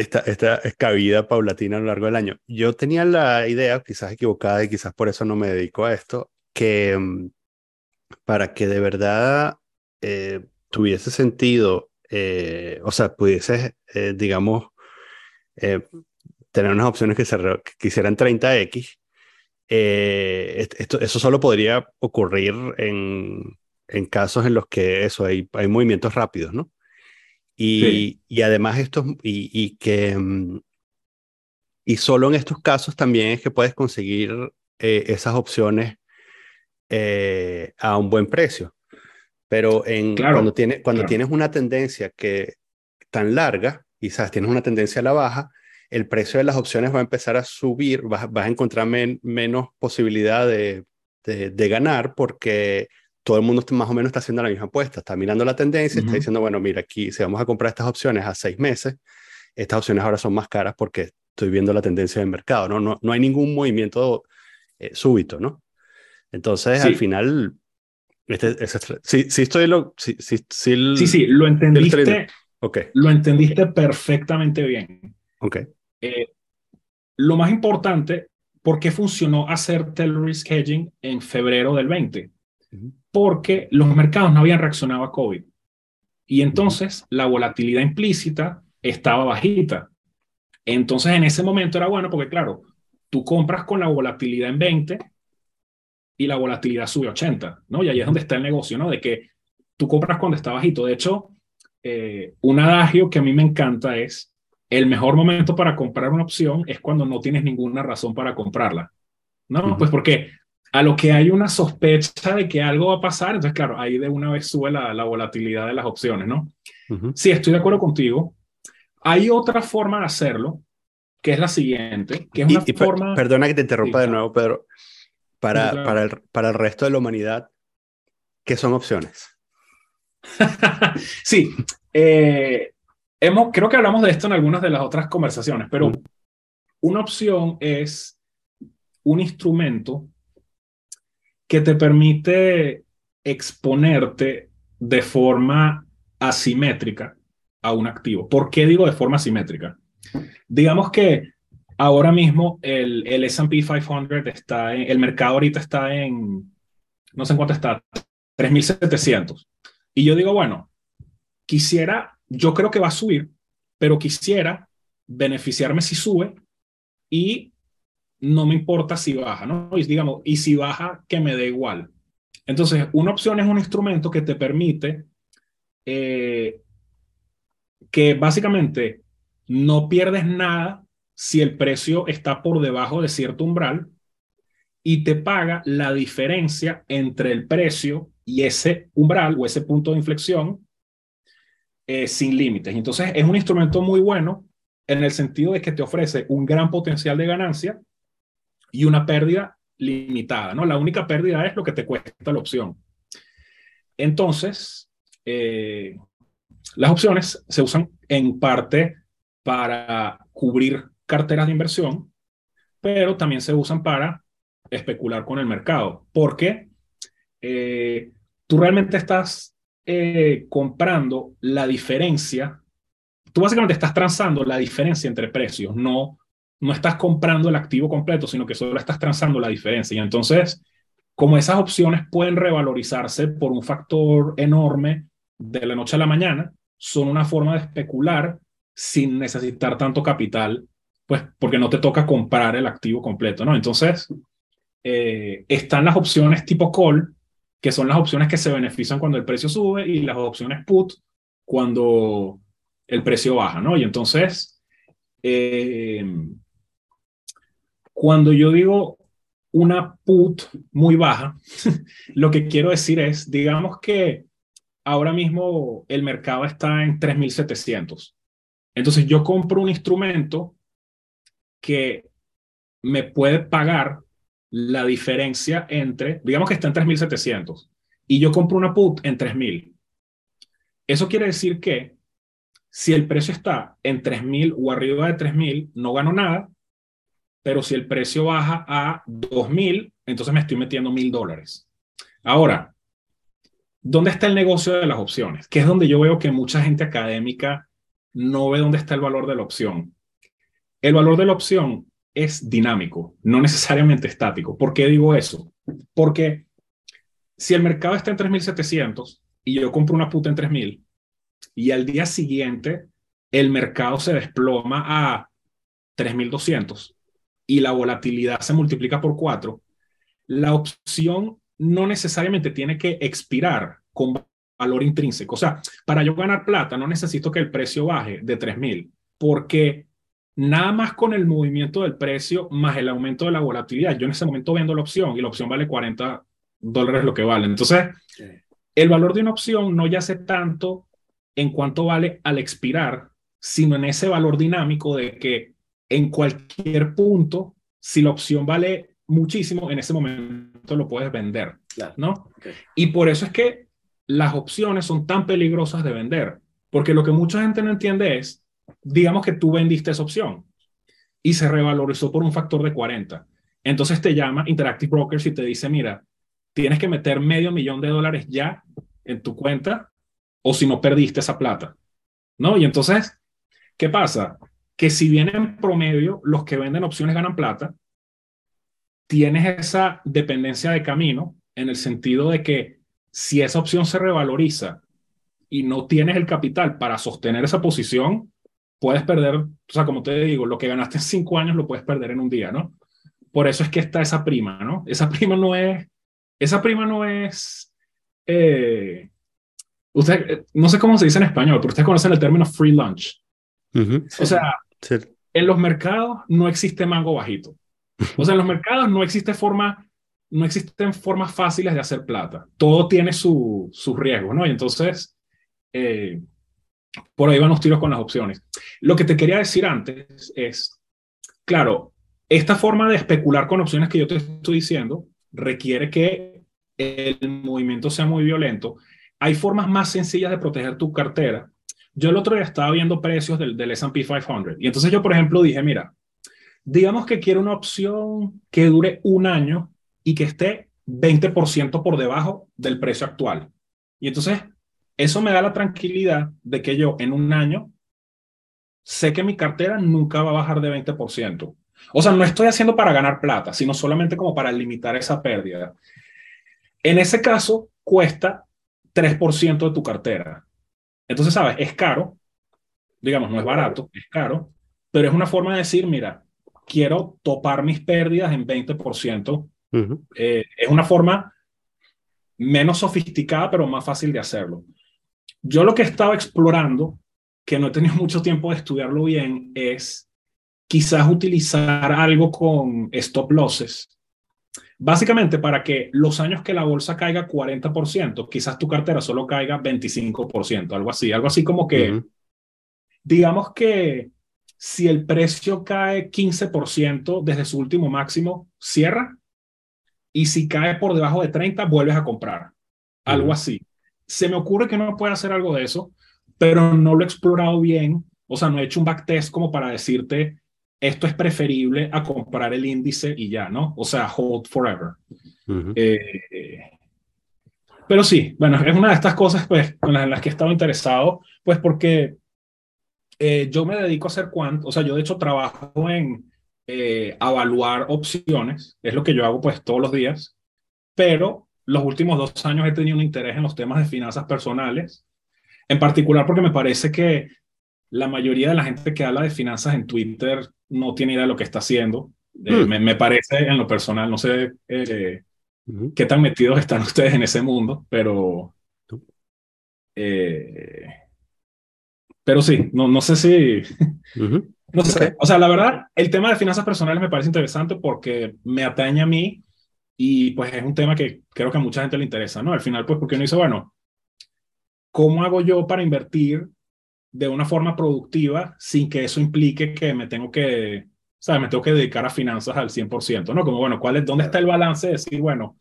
esta, esta cabida paulatina a lo largo del año. Yo tenía la idea, quizás equivocada y quizás por eso no me dedico a esto, que um, para que de verdad eh, tuviese sentido, eh, o sea, pudiese, eh, digamos, tener unas opciones que, se que quisieran 30X, esto, eso solo podría ocurrir en, en casos en los que eso, hay, hay movimientos rápidos, ¿no? Y, sí. y además estos, y, y, que, y solo en estos casos también es que puedes conseguir eh, esas opciones eh, a un buen precio. Pero en, claro, cuando, tiene, cuando claro. tienes una tendencia que tan larga, sabes, tienes una tendencia a la baja, el precio de las opciones va a empezar a subir, vas, vas a encontrar men, menos posibilidad de, de, de ganar porque todo el mundo más o menos está haciendo la misma apuesta, está mirando la tendencia, uh -huh. está diciendo, bueno, mira, aquí si vamos a comprar estas opciones a seis meses, estas opciones ahora son más caras porque estoy viendo la tendencia del mercado, ¿no? No, no hay ningún movimiento eh, súbito, ¿no? Entonces, sí. al final, este, este, sí, sí estoy lo... Sí, sí, sí, el, sí, sí, lo entendiste. Okay. Lo entendiste perfectamente bien. Ok. Eh, lo más importante, ¿por qué funcionó hacer tail risk hedging en febrero del 20? Porque los mercados no habían reaccionado a COVID. Y entonces la volatilidad implícita estaba bajita. Entonces en ese momento era bueno porque, claro, tú compras con la volatilidad en 20 y la volatilidad sube a 80, ¿no? Y ahí es donde está el negocio, ¿no? De que tú compras cuando está bajito. De hecho, eh, un adagio que a mí me encanta es, el mejor momento para comprar una opción es cuando no tienes ninguna razón para comprarla, ¿no? Uh -huh. Pues porque a lo que hay una sospecha de que algo va a pasar, entonces claro, ahí de una vez sube la, la volatilidad de las opciones, ¿no? Uh -huh. Sí, estoy de acuerdo contigo. Hay otra forma de hacerlo, que es la siguiente, que es una y, y forma... Per perdona que te interrumpa sí, de nuevo, Pedro. Para, claro. para, el, para el resto de la humanidad, ¿qué son opciones? sí, eh, hemos, creo que hablamos de esto en algunas de las otras conversaciones, pero mm. una opción es un instrumento que te permite exponerte de forma asimétrica a un activo. ¿Por qué digo de forma asimétrica? Digamos que ahora mismo el, el SP 500 está en, el mercado ahorita está en, no sé en cuánto está, 3.700. Y yo digo, bueno, quisiera, yo creo que va a subir, pero quisiera beneficiarme si sube y no me importa si baja, ¿no? Y digamos, y si baja, que me dé igual. Entonces, una opción es un instrumento que te permite eh, que básicamente no pierdes nada si el precio está por debajo de cierto umbral y te paga la diferencia entre el precio y ese umbral o ese punto de inflexión eh, sin límites. Entonces es un instrumento muy bueno en el sentido de que te ofrece un gran potencial de ganancia y una pérdida limitada, ¿no? La única pérdida es lo que te cuesta la opción. Entonces, eh, las opciones se usan en parte para cubrir carteras de inversión, pero también se usan para especular con el mercado, porque eh, tú realmente estás eh, comprando la diferencia, tú básicamente estás transando la diferencia entre precios, no, no estás comprando el activo completo, sino que solo estás transando la diferencia. Y entonces, como esas opciones pueden revalorizarse por un factor enorme de la noche a la mañana, son una forma de especular sin necesitar tanto capital, pues porque no te toca comprar el activo completo, ¿no? Entonces, eh, están las opciones tipo call, que son las opciones que se benefician cuando el precio sube, y las opciones put cuando el precio baja, ¿no? Y entonces, eh, cuando yo digo una put muy baja, lo que quiero decir es, digamos que ahora mismo el mercado está en 3.700. Entonces yo compro un instrumento que me puede pagar la diferencia entre, digamos que está en 3.700 y yo compro una put en 3.000. Eso quiere decir que si el precio está en 3.000 o arriba de 3.000, no gano nada, pero si el precio baja a 2.000, entonces me estoy metiendo 1.000 dólares. Ahora, ¿dónde está el negocio de las opciones? Que es donde yo veo que mucha gente académica no ve dónde está el valor de la opción. El valor de la opción es dinámico, no necesariamente estático. ¿Por qué digo eso? Porque si el mercado está en 3.700 y yo compro una puta en 3.000 y al día siguiente el mercado se desploma a 3.200 y la volatilidad se multiplica por 4, la opción no necesariamente tiene que expirar con valor intrínseco. O sea, para yo ganar plata no necesito que el precio baje de 3.000, porque nada más con el movimiento del precio más el aumento de la volatilidad, yo en ese momento vendo la opción y la opción vale 40 dólares lo que vale. Entonces, el valor de una opción no yace tanto en cuánto vale al expirar, sino en ese valor dinámico de que en cualquier punto, si la opción vale muchísimo, en ese momento lo puedes vender, ¿no? Y por eso es que las opciones son tan peligrosas de vender, porque lo que mucha gente no entiende es, digamos que tú vendiste esa opción y se revalorizó por un factor de 40. Entonces te llama Interactive Brokers y te dice, mira, tienes que meter medio millón de dólares ya en tu cuenta o si no perdiste esa plata, ¿no? Y entonces, ¿qué pasa? Que si bien en promedio los que venden opciones ganan plata, tienes esa dependencia de camino en el sentido de que si esa opción se revaloriza y no tienes el capital para sostener esa posición, puedes perder, o sea, como te digo, lo que ganaste en cinco años lo puedes perder en un día, ¿no? Por eso es que está esa prima, ¿no? Esa prima no es, esa prima no es, eh, usted, no sé cómo se dice en español, pero ustedes conocen el término free lunch. O sea, en los mercados no existe mango bajito. O sea, en los mercados no existe forma, no existen formas fáciles de hacer plata. Todo tiene sus su riesgos, ¿no? Y entonces, eh, por ahí van los tiros con las opciones. Lo que te quería decir antes es, claro, esta forma de especular con opciones que yo te estoy diciendo requiere que el movimiento sea muy violento hay formas más sencillas de proteger tu cartera. Yo el otro día estaba viendo precios del, del S&P 500 y entonces yo, por ejemplo, dije, mira, digamos que quiero una opción que dure un año y que esté 20% por debajo del precio actual. Y entonces, eso me da la tranquilidad de que yo en un año sé que mi cartera nunca va a bajar de 20%. O sea, no estoy haciendo para ganar plata, sino solamente como para limitar esa pérdida. En ese caso, cuesta 3% de tu cartera. Entonces, ¿sabes? Es caro, digamos, no es barato, es caro, pero es una forma de decir, mira, quiero topar mis pérdidas en 20%. Eh, es una forma menos sofisticada, pero más fácil de hacerlo. Yo lo que he estado explorando, que no he tenido mucho tiempo de estudiarlo bien, es quizás utilizar algo con stop losses. Básicamente para que los años que la bolsa caiga 40%, quizás tu cartera solo caiga 25%, algo así, algo así como que, digamos que si el precio cae 15% desde su último máximo, cierra. Y si cae por debajo de 30, vuelves a comprar. Algo así. Se me ocurre que no puede hacer algo de eso, pero no lo he explorado bien. O sea, no he hecho un backtest como para decirte esto es preferible a comprar el índice y ya, ¿no? O sea, hold forever. Eh, pero sí, bueno, es una de estas cosas pues, las, en las que he estado interesado, pues porque eh, yo me dedico a hacer cuánto, o sea, yo de hecho trabajo en eh, evaluar opciones, es lo que yo hago pues todos los días, pero los últimos dos años he tenido un interés en los temas de finanzas personales, en particular porque me parece que la mayoría de la gente que habla de finanzas en Twitter no tiene idea de lo que está haciendo. Eh, hmm. me, parece en lo personal, no sé eh, qué tan metidos están ustedes en ese mundo, pero... Eh, pero sí, no, no sé si... No sé, o sea, la verdad, el tema de finanzas personales me parece interesante porque me atañe a mí y pues es un tema que creo que a mucha gente le interesa, ¿no? Al final, pues, porque uno dice, bueno, ¿cómo hago yo para invertir de una forma productiva sin que eso implique que me tengo que, ¿sabes? Me tengo que dedicar a finanzas al 100%, ¿no? Como, bueno, ¿cuál es, ¿dónde está el balance de decir, bueno,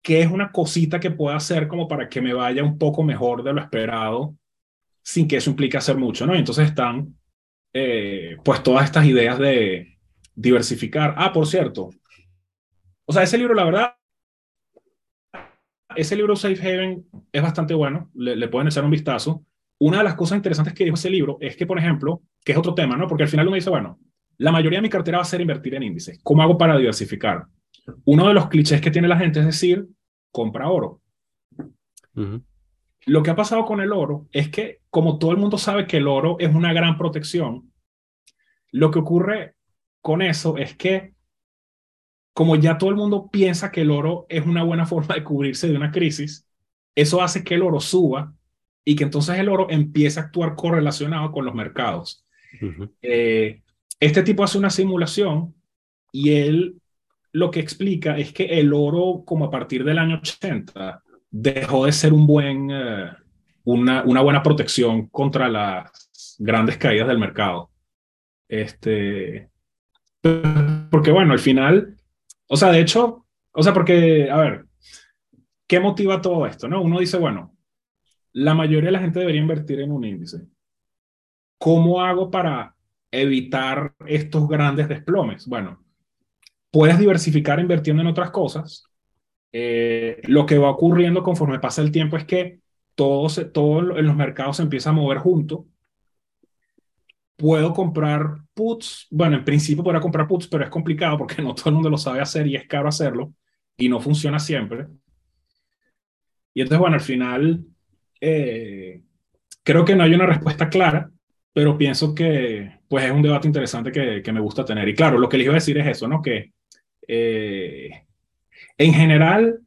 qué es una cosita que puedo hacer como para que me vaya un poco mejor de lo esperado sin que eso implique hacer mucho, ¿no? Y entonces están, eh, pues, todas estas ideas de diversificar. Ah, por cierto. O sea, ese libro, la verdad, ese libro Safe Haven es bastante bueno, le, le pueden echar un vistazo una de las cosas interesantes que dijo ese libro es que, por ejemplo, que es otro tema, ¿no? Porque al final uno dice, bueno, la mayoría de mi cartera va a ser invertir en índices. ¿Cómo hago para diversificar? Uno de los clichés que tiene la gente es decir, compra oro. Lo que ha pasado con el oro es que, como todo el mundo sabe que el oro es una gran protección, lo que ocurre con eso es que, como ya todo el mundo piensa que el oro es una buena forma de cubrirse de una crisis, eso hace que el oro suba y que entonces el oro empiece a actuar correlacionado con los mercados. Eh, este tipo hace una simulación y él lo que explica es que el oro, como a partir del año 80, dejó de ser un buen, eh, una, una, buena protección contra las grandes caídas del mercado. Este, porque bueno, al final, o sea, de hecho, o sea, porque, a ver, ¿qué motiva todo esto? No? Uno dice, bueno, la mayoría de la gente debería invertir en un índice. ¿Cómo hago para evitar estos grandes desplomes? Bueno, puedes diversificar invirtiendo en otras cosas. Eh, lo que va ocurriendo conforme pasa el tiempo es que todo, se, todo en los mercados se empieza a mover junto. Puedo comprar puts. Bueno, en principio podría comprar puts, pero es complicado porque no todo el mundo lo sabe hacer y es caro hacerlo y no funciona siempre. Y entonces, bueno, al final eh, creo que no hay una respuesta clara, pero pienso que pues es un debate interesante que, que me gusta tener. Y claro, lo que les iba a decir es eso, ¿no? Que eh, en general,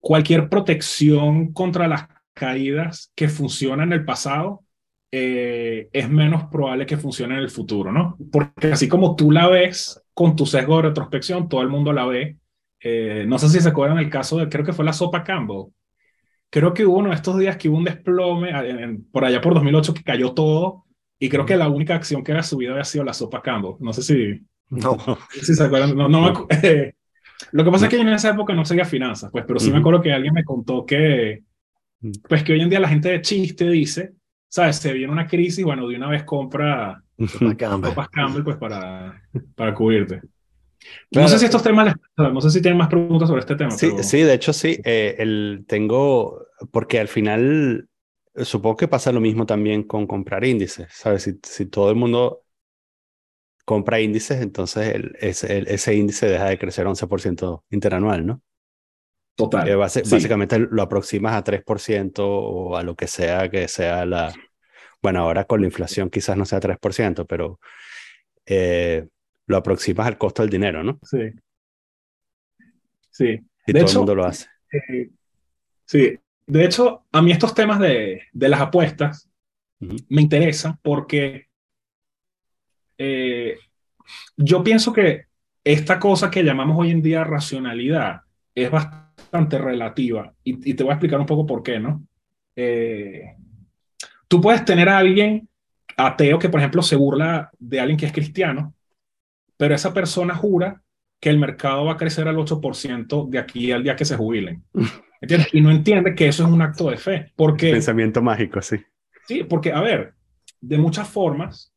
cualquier protección contra las caídas que funciona en el pasado eh, es menos probable que funcione en el futuro, ¿no? Porque así como tú la ves con tu sesgo de retrospección, todo el mundo la ve. no sé si se acuerdan el caso de, creo que fue la sopa Campbell, creo que hubo uno de estos días que hubo un desplome por allá por 2008 que cayó todo y creo que la única acción que había subido había sido la sopa Campbell. No sé si... No. Si se acuerdan. No, no lo que pasa es que en esa época no seguía finanzas, pues, pero sí me acuerdo que alguien me contó que, mm. pues que hoy en día la gente de chiste dice, ¿sabes? Se viene una crisis, bueno, de una vez compra Copas Campbell, pues para, para cubrirte. No sé si estos temas, no sé si tienen más preguntas sobre este tema. Sí, sí de hecho sí. Eh, el, tengo, porque al final supongo que pasa lo mismo también con comprar índices, ¿sabes? Si, si todo el mundo compra índices, entonces el, ese, ese, índice deja de crecer 11% interanual, ¿no? Total. Eh, básicamente lo aproximas a 3% o a lo que sea que sea la... Bueno, ahora con la inflación quizás no sea 3%, pero eh, lo aproximas al costo del dinero, ¿no? Sí. Sí. Y todo el mundo lo hace. Eh, sí. De hecho, a mí estos temas de, de las apuestas me interesan porque eh, yo pienso que esta cosa que llamamos hoy en día racionalidad es bastante relativa y, te voy a explicar un poco por qué, ¿no? Eh, tú puedes tener a alguien ateo que, por ejemplo, se burla de alguien que es cristiano, pero esa persona jura que el mercado va a crecer al 8% de aquí al día que se jubilen. ¿Entiendes? Y no entiende que eso es un acto de fe. Porque, Pensamiento mágico, sí. Sí, porque, a ver, de muchas formas,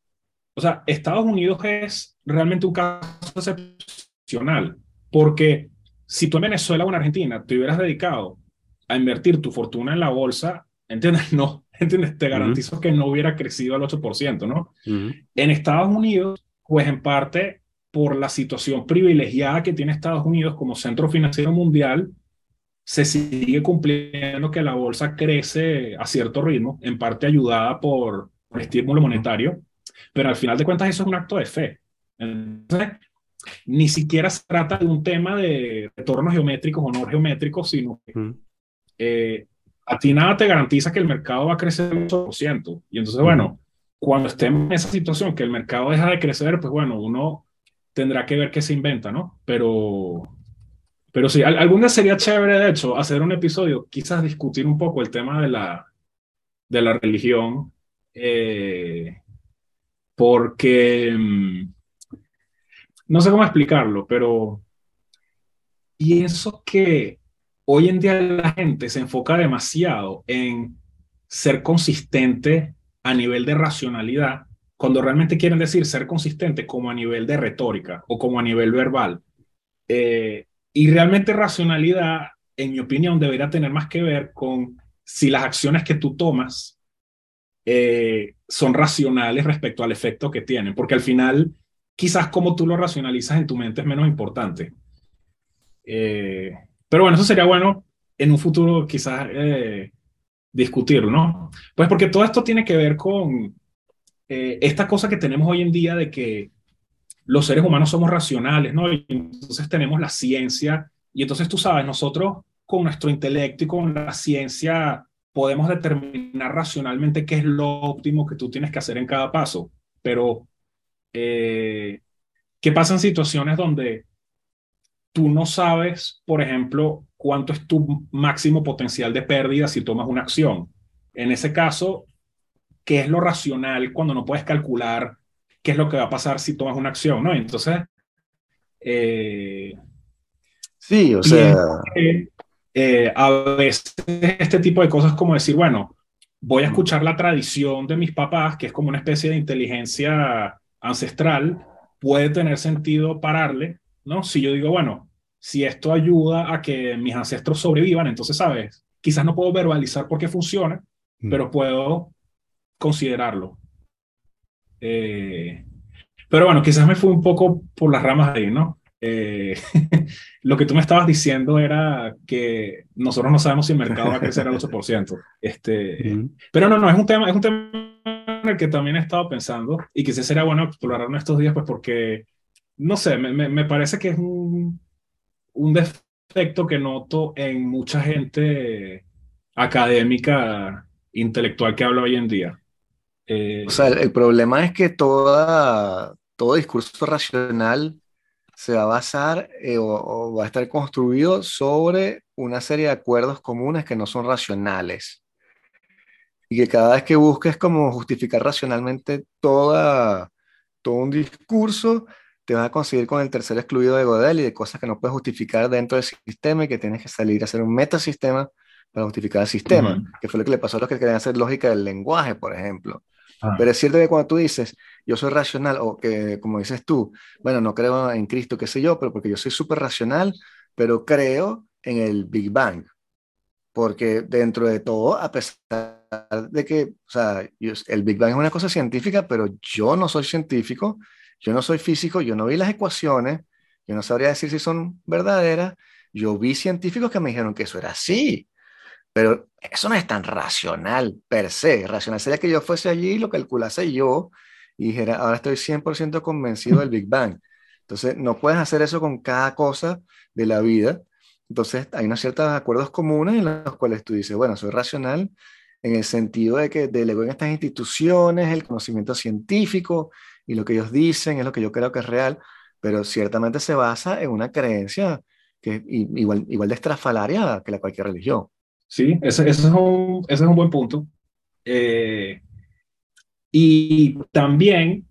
o sea, Estados Unidos es realmente un caso excepcional, porque si tú en Venezuela o en Argentina te hubieras dedicado a invertir tu fortuna en la bolsa, ¿entiendes? No, ¿entiendes? Te garantizo que no hubiera crecido al 8%, ¿no? En Estados Unidos, pues en parte por la situación privilegiada que tiene Estados Unidos como centro financiero mundial, se sigue cumpliendo que la bolsa crece a cierto ritmo, en parte ayudada por, el estímulo monetario, pero al final de cuentas eso es un acto de fe. Entonces, ni siquiera se trata de un tema de retornos geométricos o no geométricos, sino que eh, a ti nada te garantiza que el mercado va a crecer un 8%. Y entonces, bueno, cuando estemos en esa situación que el mercado deja de crecer, pues bueno, uno tendrá que ver qué se inventa, ¿no? Pero, pero sí, algún día sería chévere, de hecho, hacer un episodio, quizás discutir un poco el tema de la, de la religión, eh, porque mm, no sé cómo explicarlo, pero pienso que hoy en día la gente se enfoca demasiado en ser consistente a nivel de racionalidad cuando realmente quieren decir ser consistente como a nivel de retórica o como a nivel verbal. Eh, y realmente racionalidad, en mi opinión, debería tener más que ver con si las acciones que tú tomas eh, son racionales respecto al efecto que tienen, porque al final quizás como tú lo racionalizas en tu mente es menos importante. Eh, pero bueno, eso sería bueno en un futuro quizás discutirlo, ¿no? Pues porque todo esto tiene que ver con eh, esta cosa que tenemos hoy en día de que los seres humanos somos racionales, ¿no? Y entonces tenemos la ciencia y entonces tú sabes, nosotros con nuestro intelecto y con la ciencia podemos determinar racionalmente qué es lo óptimo que tú tienes que hacer en cada paso, pero eh, ¿qué pasa en situaciones donde tú no sabes, por ejemplo, cuánto es tu máximo potencial de pérdida si tomas una acción? En ese caso, qué es lo racional cuando no puedes calcular qué es lo que va a pasar si tomas una acción, ¿no? Entonces, eh, sí, o sea... Eh, a veces este tipo de cosas como decir, bueno, voy a escuchar la tradición de mis papás, que es como una especie de inteligencia ancestral, puede tener sentido pararle, ¿no? Si yo digo, bueno, si esto ayuda a que mis ancestros sobrevivan, entonces, ¿sabes? Quizás no puedo verbalizar por qué funciona, mm. pero puedo considerarlo. Eh, pero bueno, quizás me fui un poco por las ramas ahí, ¿no? Eh, lo que tú me estabas diciendo era que nosotros no sabemos si el mercado va a crecer al 8%. Este, Pero no, no, es un, tema, es un tema en el que también he estado pensando y quizás sería bueno explorarlo en estos días, pues porque, no sé, me, me, me parece que es un, un defecto que noto en mucha gente académica intelectual que habla hoy en día. Eh, o sea, el, problema es que toda, todo discurso racional se va a basar eh, o, va a estar construido sobre una serie de acuerdos comunes que no son racionales. Y que cada vez que busques como justificar racionalmente toda, todo un discurso, te vas a conseguir con el tercer excluido de Godel y de cosas que no puedes justificar dentro del sistema y que tienes que salir a hacer un metasistema para justificar el sistema, que fue lo que le pasó a los que querían hacer lógica del lenguaje, por ejemplo. Ah. Pero es cierto que cuando tú dices, yo soy racional, o que como dices tú, bueno, no creo en Cristo, qué sé yo, pero porque yo soy súper racional, pero creo en el Big Bang. Porque dentro de todo, a pesar de que, o sea, el Big Bang es una cosa científica, pero yo no soy científico, yo no soy físico, yo no vi las ecuaciones, yo no sabría decir si son verdaderas. Yo vi científicos que me dijeron que eso era así, pero eso no es tan racional per se. Racional sería que yo fuese allí y lo calculase yo y dijera, ahora estoy 100% convencido del Big Bang. Entonces, no puedes hacer eso con cada cosa de la vida. Entonces, hay unos ciertos acuerdos comunes en los cuales tú dices, bueno, soy racional en el sentido de que delego en estas instituciones el conocimiento científico y lo que ellos dicen es lo que yo creo que es real, pero ciertamente se basa en una creencia que igual, igual de estrafalaria que la cualquier religión. Sí, ese, es, un, ese es un buen punto. Eh, y también,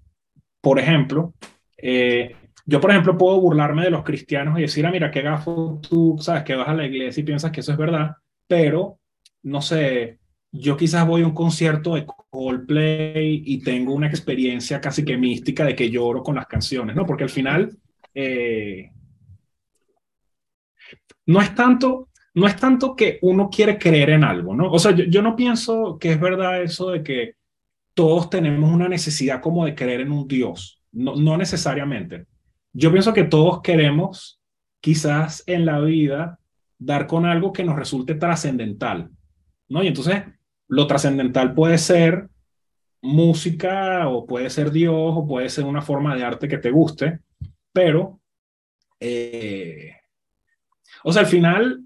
por ejemplo, eh, yo, por ejemplo, puedo burlarme de los cristianos y decir, ah, mira, qué gafo tú, sabes, que vas a la iglesia y piensas que eso es verdad, pero, no sé, yo quizás voy a un concierto de Coldplay y tengo una experiencia casi que mística de que lloro con las canciones, ¿no? Porque al final eh, no es tanto no es tanto que uno quiere creer en algo, ¿no? O sea, yo, no pienso que es verdad eso de que todos tenemos una necesidad como de creer en un Dios, no, no necesariamente. Yo pienso que todos queremos quizás en la vida dar con algo que nos resulte trascendental, ¿no? Y entonces lo trascendental puede ser música o puede ser Dios o puede ser una forma de arte que te guste, pero, eh, o sea, al final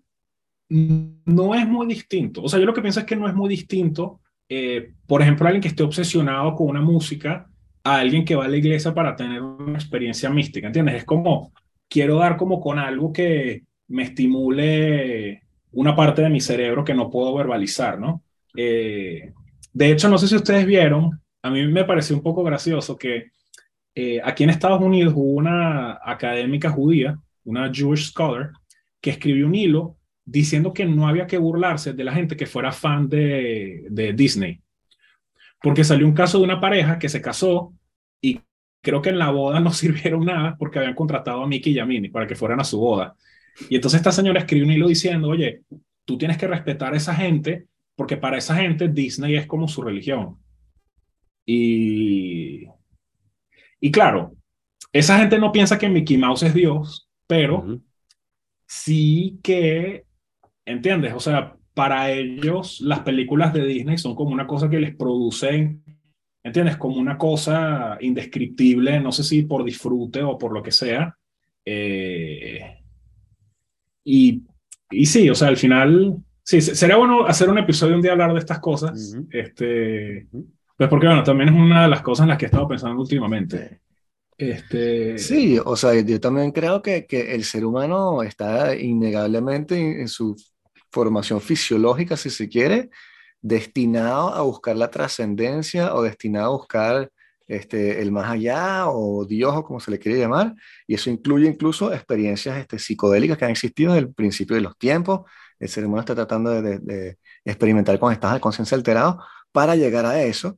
no es muy distinto. O sea, yo lo que pienso es que no es muy distinto, eh, por ejemplo, alguien que esté obsesionado con una música a alguien que va a la iglesia para tener una experiencia mística, ¿entiendes? Es como, quiero dar como con algo que me estimule una parte de mi cerebro que no puedo verbalizar, ¿no? Eh, de hecho, no sé si ustedes vieron, a mí me pareció un poco gracioso que eh, aquí en Estados Unidos hubo una académica judía, una Jewish scholar, que escribió un hilo diciendo que no había que burlarse de la gente que fuera fan de, de Disney. Porque salió un caso de una pareja que se casó y creo que en la boda no sirvieron nada porque habían contratado a Mickey y a Minnie para que fueran a su boda. Y entonces esta señora escribió un hilo diciendo, oye, tú tienes que respetar a esa gente porque para esa gente Disney es como su religión. Y, y claro, esa gente no piensa que Mickey Mouse es Dios, pero sí que, ¿entiendes? O sea, para ellos las películas de Disney son como una cosa que les producen, ¿entiendes? Como una cosa indescriptible, no sé si por disfrute o por lo que sea. Eh, y, y sí, o sea, al final Sí, sería bueno hacer un episodio un día hablar de estas cosas. este, Pues porque, bueno, también es una de las cosas en las que he estado pensando últimamente. Este... Sí, o sea, yo también creo que, que el ser humano está innegablemente en, su formación fisiológica, si se quiere, destinado a buscar la trascendencia o destinado a buscar este, el más allá o Dios o como se le quiere llamar, y eso incluye incluso experiencias este, psicodélicas que han existido desde el principio de los tiempos, el ser humano está tratando de, experimentar con estados de conciencia alterados para llegar a eso.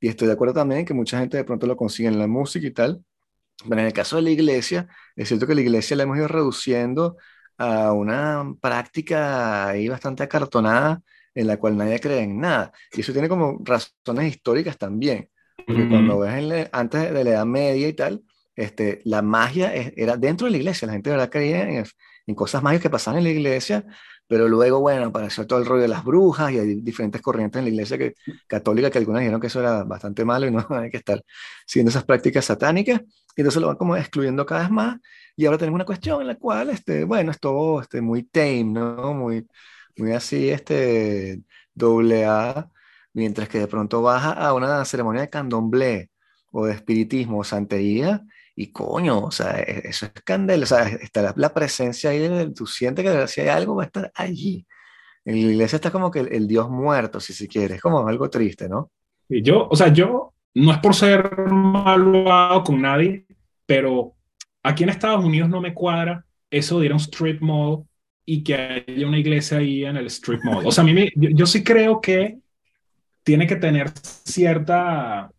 Y estoy de acuerdo también que mucha gente de pronto lo consigue en la música y tal. Pero en el caso de la iglesia, es cierto que la iglesia la hemos ido reduciendo a una práctica ahí bastante acartonada en la cual nadie cree en nada. Y eso tiene como razones históricas también. Porque cuando ves antes de la Edad Media y tal, este, la magia era dentro de la iglesia. La gente de verdad creía en, en cosas mágicas que pasaban en la iglesia pero luego, bueno, apareció todo el rollo de las brujas y hay diferentes corrientes en la iglesia que, católica que algunas dijeron que eso era bastante malo y no hay que estar siguiendo esas prácticas satánicas. Y entonces lo van como excluyendo cada vez más. Y ahora tenemos una cuestión en la cual, este, bueno, es todo este, muy tame, ¿no? Muy, muy así, este, doble A, mientras que de pronto baja a una ceremonia de candomblé o de espiritismo o santería y coño, o sea, e-, eso es candela, o sea, está la, presencia ahí, tú sientes que si hay algo va a estar allí. En la iglesia está como que el, Dios muerto, si se quiere, es como algo triste, ¿no? Y yo, o sea, yo no es por ser malvado con nadie, pero aquí en Estados Unidos no me cuadra eso de ir a un strip mall y que haya una iglesia ahí en el strip mall. O sea, a mí yo, sí creo que tiene que tener cierta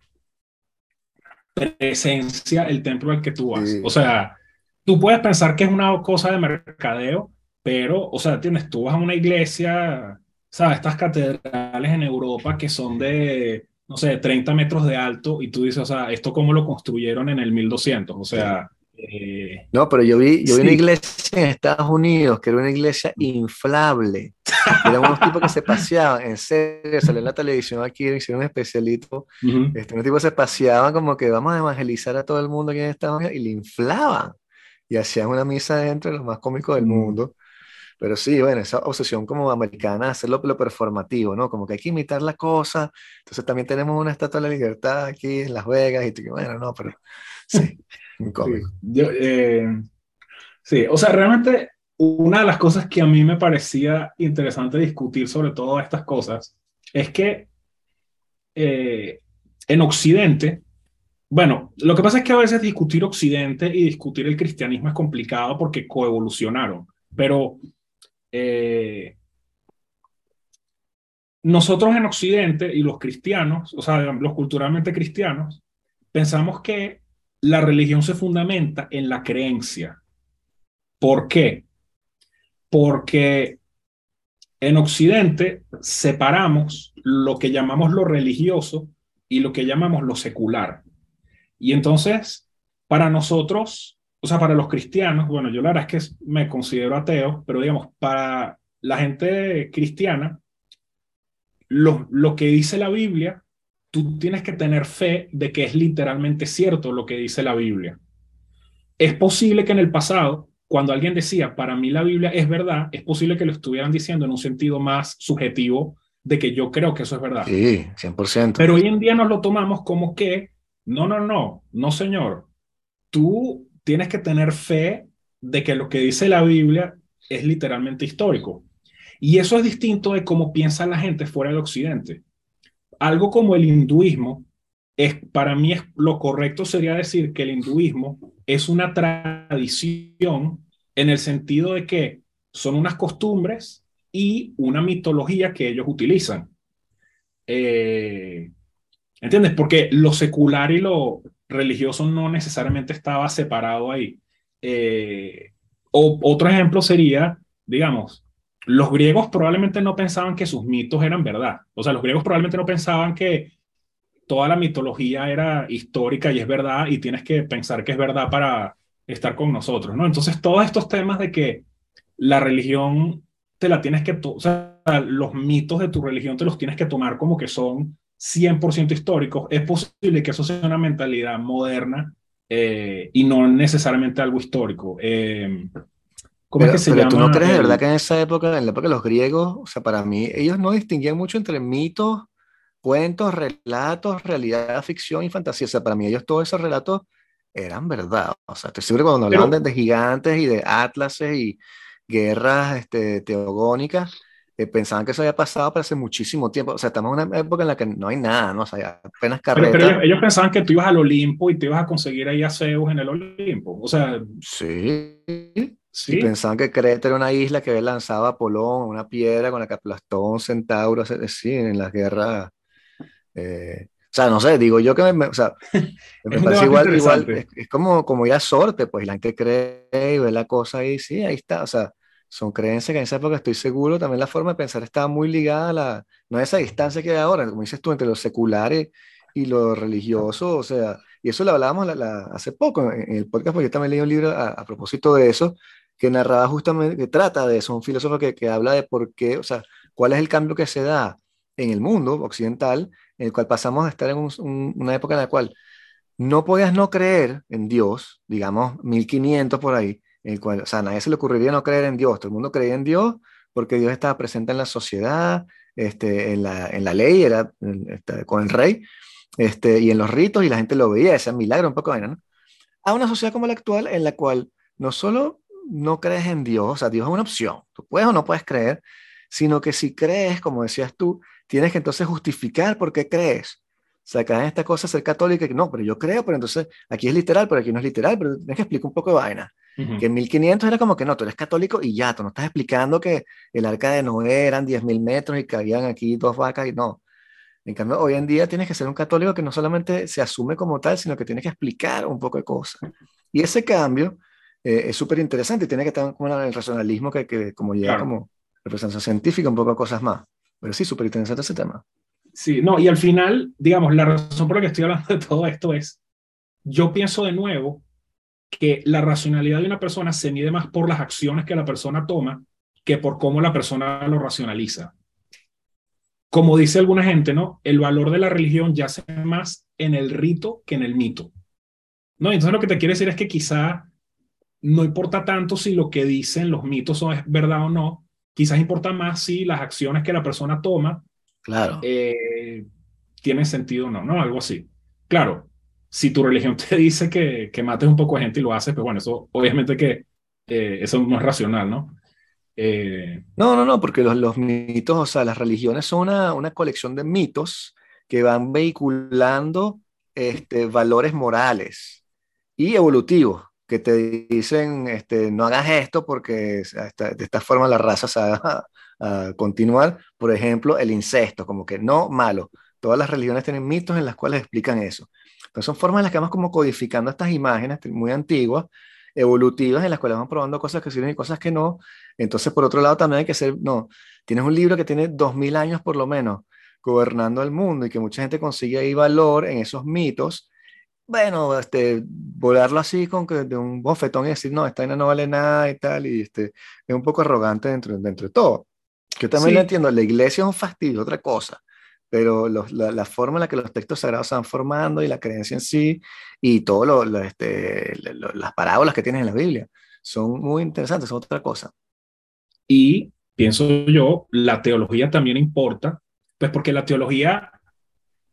presencia el templo al que tú vas. O sea, tú puedes pensar que es una cosa de mercadeo, pero, o sea, tienes, tú vas a una iglesia, ¿sabes? Estas catedrales en Europa que son de, no sé, 30 metros de alto y tú dices, o sea, ¿esto cómo lo construyeron en el 1200? O sea... Eh, no, pero yo vi, yo vi una iglesia en Estados Unidos que era una iglesia inflable. Eran unos tipos que se paseaban, en serio, salió en la televisión aquí, hicieron un especialito. este, unos tipos se paseaban como que vamos a evangelizar a todo el mundo aquí en Estados Unidos y le inflaban. Y hacían una misa dentro de los más cómicos del mundo. Pero sí, bueno, esa obsesión como americana, hacerlo lo performativo, ¿no? Como que hay que imitar la cosa. Entonces también tenemos una estatua de la libertad aquí en Las Vegas y tú, bueno, no, pero sí, muy cómico. Sí, eh, sí, o sea, realmente una de las cosas que a mí me parecía interesante discutir sobre todas estas cosas es que eh, en Occidente, bueno, lo que pasa es que a veces discutir Occidente y discutir el cristianismo es complicado porque coevolucionaron, pero eh, nosotros en Occidente y los cristianos, o sea, los culturalmente cristianos, pensamos que la religión se fundamenta en la creencia. ¿Por qué? Porque en Occidente separamos lo que llamamos lo religioso y lo que llamamos lo secular. Y entonces, para nosotros, o sea, para los cristianos, bueno, yo la verdad es que me considero ateo, pero digamos, para la gente cristiana, lo, lo que dice la Biblia, tú tienes que tener fe de que es literalmente cierto lo que dice la Biblia. Es posible que en el pasado, cuando alguien decía, para mí la Biblia es verdad, es posible que lo estuvieran diciendo en un sentido más subjetivo de que yo creo que eso es verdad. Sí, 100%. Pero hoy en día nos lo tomamos como que, no, no, no, no, señor. Tú tienes que tener fe de que lo que dice la Biblia es literalmente histórico. Y eso es distinto de cómo piensa la gente fuera del Occidente. Algo como el hinduismo, es, para mí es, lo correcto sería decir que el hinduismo es una tradición en el sentido de que son unas costumbres y una mitología que ellos utilizan. Eh, ¿Entiendes? Porque lo secular y lo, religioso no necesariamente estaba separado ahí. Eh, o, otro ejemplo sería, digamos, los griegos probablemente no pensaban que sus mitos eran verdad. O sea, los griegos probablemente no pensaban que toda la mitología era histórica y es verdad y tienes que pensar que es verdad para estar con nosotros, ¿no? Entonces, todos estos temas de que la religión te la tienes que, o sea, los mitos de tu religión te los tienes que tomar como que son 100% históricos, es posible que eso sea una mentalidad moderna eh, y no necesariamente algo histórico. Eh, ¿Cómo pero, es que se llama? ¿Tú no crees de verdad que en esa época, en la época de los griegos, o sea, para mí, ellos no distinguían mucho entre mitos, cuentos, relatos, realidad, ficción y fantasía? O sea, para mí, ellos todos esos relatos eran verdad. O sea, estoy seguro cuando hablaban de, gigantes y de atlases y guerras este, teogónicas, eh, pensaban que eso había pasado para hace muchísimo tiempo. O sea, estamos en una época en la que no hay nada, ¿no? O sea, apenas carreta. Pero, ellos, pensaban que tú ibas al Olimpo y te ibas a conseguir ahí a Zeus en el Olimpo. O sea. Sí. Sí. Y pensaban que Creta era una isla que había lanzado a Apolón, una piedra con la que aplastó un centauro, sí, en las guerras. Eh, o sea, no sé, digo yo que me, o sea, me parece igual, igual es, es, como, como ya sorte, pues la gente cree y ve la cosa ahí, sí, ahí está, o sea, son creencias que en esa época estoy seguro, también la forma de pensar estaba muy ligada a la, no a esa distancia que hay ahora, como dices tú, entre lo secular y lo religioso, o sea, y eso lo hablábamos hace poco en el podcast, porque yo también leí un libro a, propósito de eso, que narraba justamente, que trata de eso, un filósofo que, que habla de por qué, o sea, cuál es el cambio que se da en el mundo occidental, en el cual pasamos a estar en una época en la cual no podías no creer en Dios, digamos 1500 por ahí, el cual, o sea, a nadie se le ocurriría no creer en Dios, todo el mundo creía en Dios porque Dios estaba presente en la sociedad, este, en, la, en la ley, era este, con el rey, este, y en los ritos, y la gente lo veía, ese milagro, un poco de ¿no? A una sociedad como la actual, en la cual no solo no crees en Dios, o sea, Dios es una opción, tú puedes o no puedes creer, sino que si crees, como decías tú, tienes que entonces justificar por qué crees. O sea, en esta cosa ser católica, que no, pero yo creo, pero entonces aquí es literal, pero aquí no es literal, pero tienes que explicar un poco de vaina. Que en 1500 era como que no, tú eres católico y ya, tú no estás explicando que el arca de Noé eran 10.000 metros y cabían aquí dos vacas y no. En cambio, hoy en día tienes que ser un católico que no solamente se asume como tal, sino que tienes que explicar un poco de cosas. Y ese cambio eh, es súper interesante y tiene que estar con el racionalismo que, que como llega como representación científica, un poco de cosas más. Pero sí, súper interesante ese tema. Sí, no, y al final, digamos, la razón por la que estoy hablando de todo esto es, yo pienso de nuevo que la racionalidad de una persona se mide más por las acciones que la persona toma que por cómo la persona lo racionaliza. Como dice alguna gente, ¿no? El valor de la religión yace más en el rito que en el mito. ¿No? Entonces lo que te quiero decir es que quizá no importa tanto si lo que dicen los mitos son, es verdad o no, quizás importa más si las acciones que la persona toma claro. Eh, tienen sentido o no, ¿no? Algo así. Claro, si tu religión te dice que, que mates un poco de gente y lo haces, pues bueno, eso obviamente que eh, eso no es racional, ¿no? Eh, no, no, no, porque los, los, mitos, o sea, las religiones son una, una colección de mitos que van vehiculando este, valores morales y evolutivos que te dicen, este, no hagas esto porque de esta forma la raza se va a, continuar. Por ejemplo, el incesto, como que no malo. Todas las religiones tienen mitos en las cuales explican eso. Entonces son formas en las que vamos como codificando estas imágenes muy antiguas, evolutivas, en las cuales vamos probando cosas que sirven y cosas que no. Entonces, por otro lado, también hay que ser, no, tienes un libro que tiene dos mil años por lo menos gobernando el mundo y que mucha gente consigue ahí valor en esos mitos. Bueno, este, volarlo así con que de un bofetón y decir, no, esta no vale nada y tal, y este, es un poco arrogante dentro, dentro de todo. Yo también lo entiendo, la iglesia es un fastidio, otra cosa pero la, forma en la que los textos sagrados se van formando y la creencia en sí y todo lo, este, las parábolas que tienes en la Biblia son muy interesantes, son otra cosa. Y pienso yo, la teología también importa, pues porque la teología,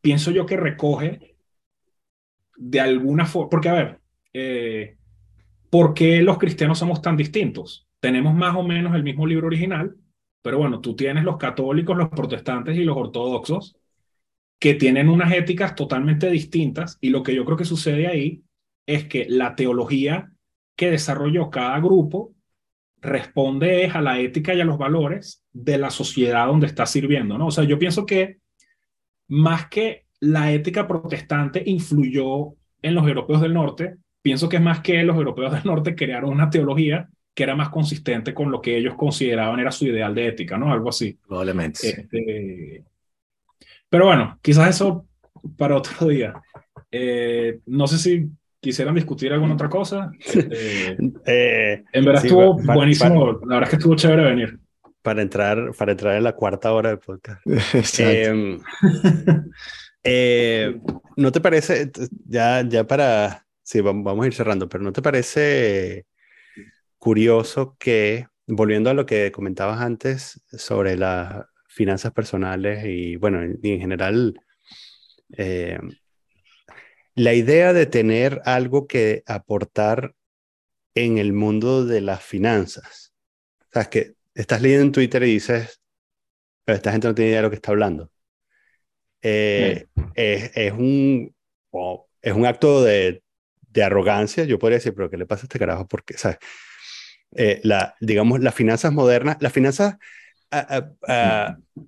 pienso yo que recoge de alguna forma, porque a ver, eh, ¿por qué los cristianos somos tan distintos? Tenemos más o menos el mismo libro original, pero bueno, tú tienes los católicos, los protestantes y los ortodoxos que tienen unas éticas totalmente distintas y lo que yo creo que sucede ahí es que la teología que desarrolló cada grupo responde a la ética y a los valores de la sociedad donde está sirviendo, ¿no? O sea, yo pienso que más que la ética protestante influyó en los europeos del norte, pienso que es más que los europeos del norte crearon una teología que era más consistente con lo que ellos consideraban era su ideal de ética, ¿no? Algo así. Probablemente. Este, pero bueno, quizás eso para otro día. Eh, no sé si quisieran discutir alguna otra cosa. Este, eh, en verdad estuvo buenísimo, la verdad es que estuvo chévere venir. Para entrar, para entrar en la cuarta hora del podcast. Eh, ¿No te parece, ya, ya para, sí, vamos a ir cerrando, pero ¿no te parece curioso que, volviendo a lo que comentabas antes sobre las finanzas personales y, bueno, en, en general, eh, la idea de tener algo que aportar en el mundo de las finanzas. O sea, es que estás leyendo en Twitter y dices, pero esta gente no tiene idea de lo que está hablando. Eh, es, es, un, es un acto de, de, arrogancia, yo podría decir, pero ¿qué le pasa a este carajo? Porque, ¿sabes? Eh, la, digamos, las finanzas modernas, las finanzas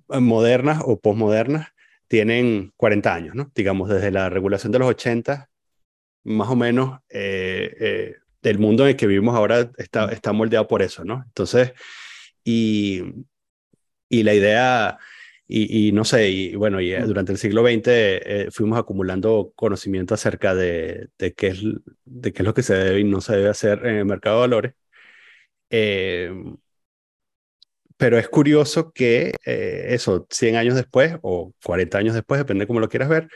modernas o posmodernas tienen 40 años, ¿no? Digamos, desde la regulación de los 80, más o menos, eh, eh, el mundo en el que vivimos ahora está, está moldeado por eso, ¿no? Entonces, y, y la idea, y, no sé, y bueno, y durante el siglo XX fuimos acumulando conocimiento acerca de, de, qué es, de qué es lo que se debe y no se debe hacer en el mercado de valores. Eh, pero es curioso que eh, eso, 100 años después o 40 años después, depende de cómo lo quieras ver,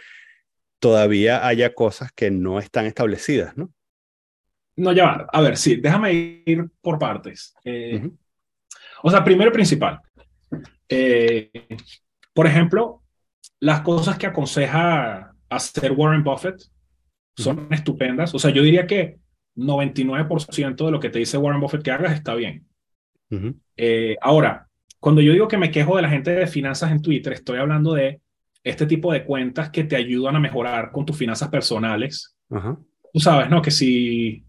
todavía haya cosas que no están establecidas, ¿no? No, ya va. A ver, sí, déjame ir por partes. Eh, o sea, primero y principal. por ejemplo, las cosas que aconseja hacer Warren Buffett son estupendas. O sea, yo diría que 99% de lo que te dice Warren Buffett que hagas está bien. Eh, ahora, cuando yo digo que me quejo de la gente de finanzas en Twitter, estoy hablando de este tipo de cuentas que te ayudan a mejorar con tus finanzas personales. Tú sabes, ¿no? Que si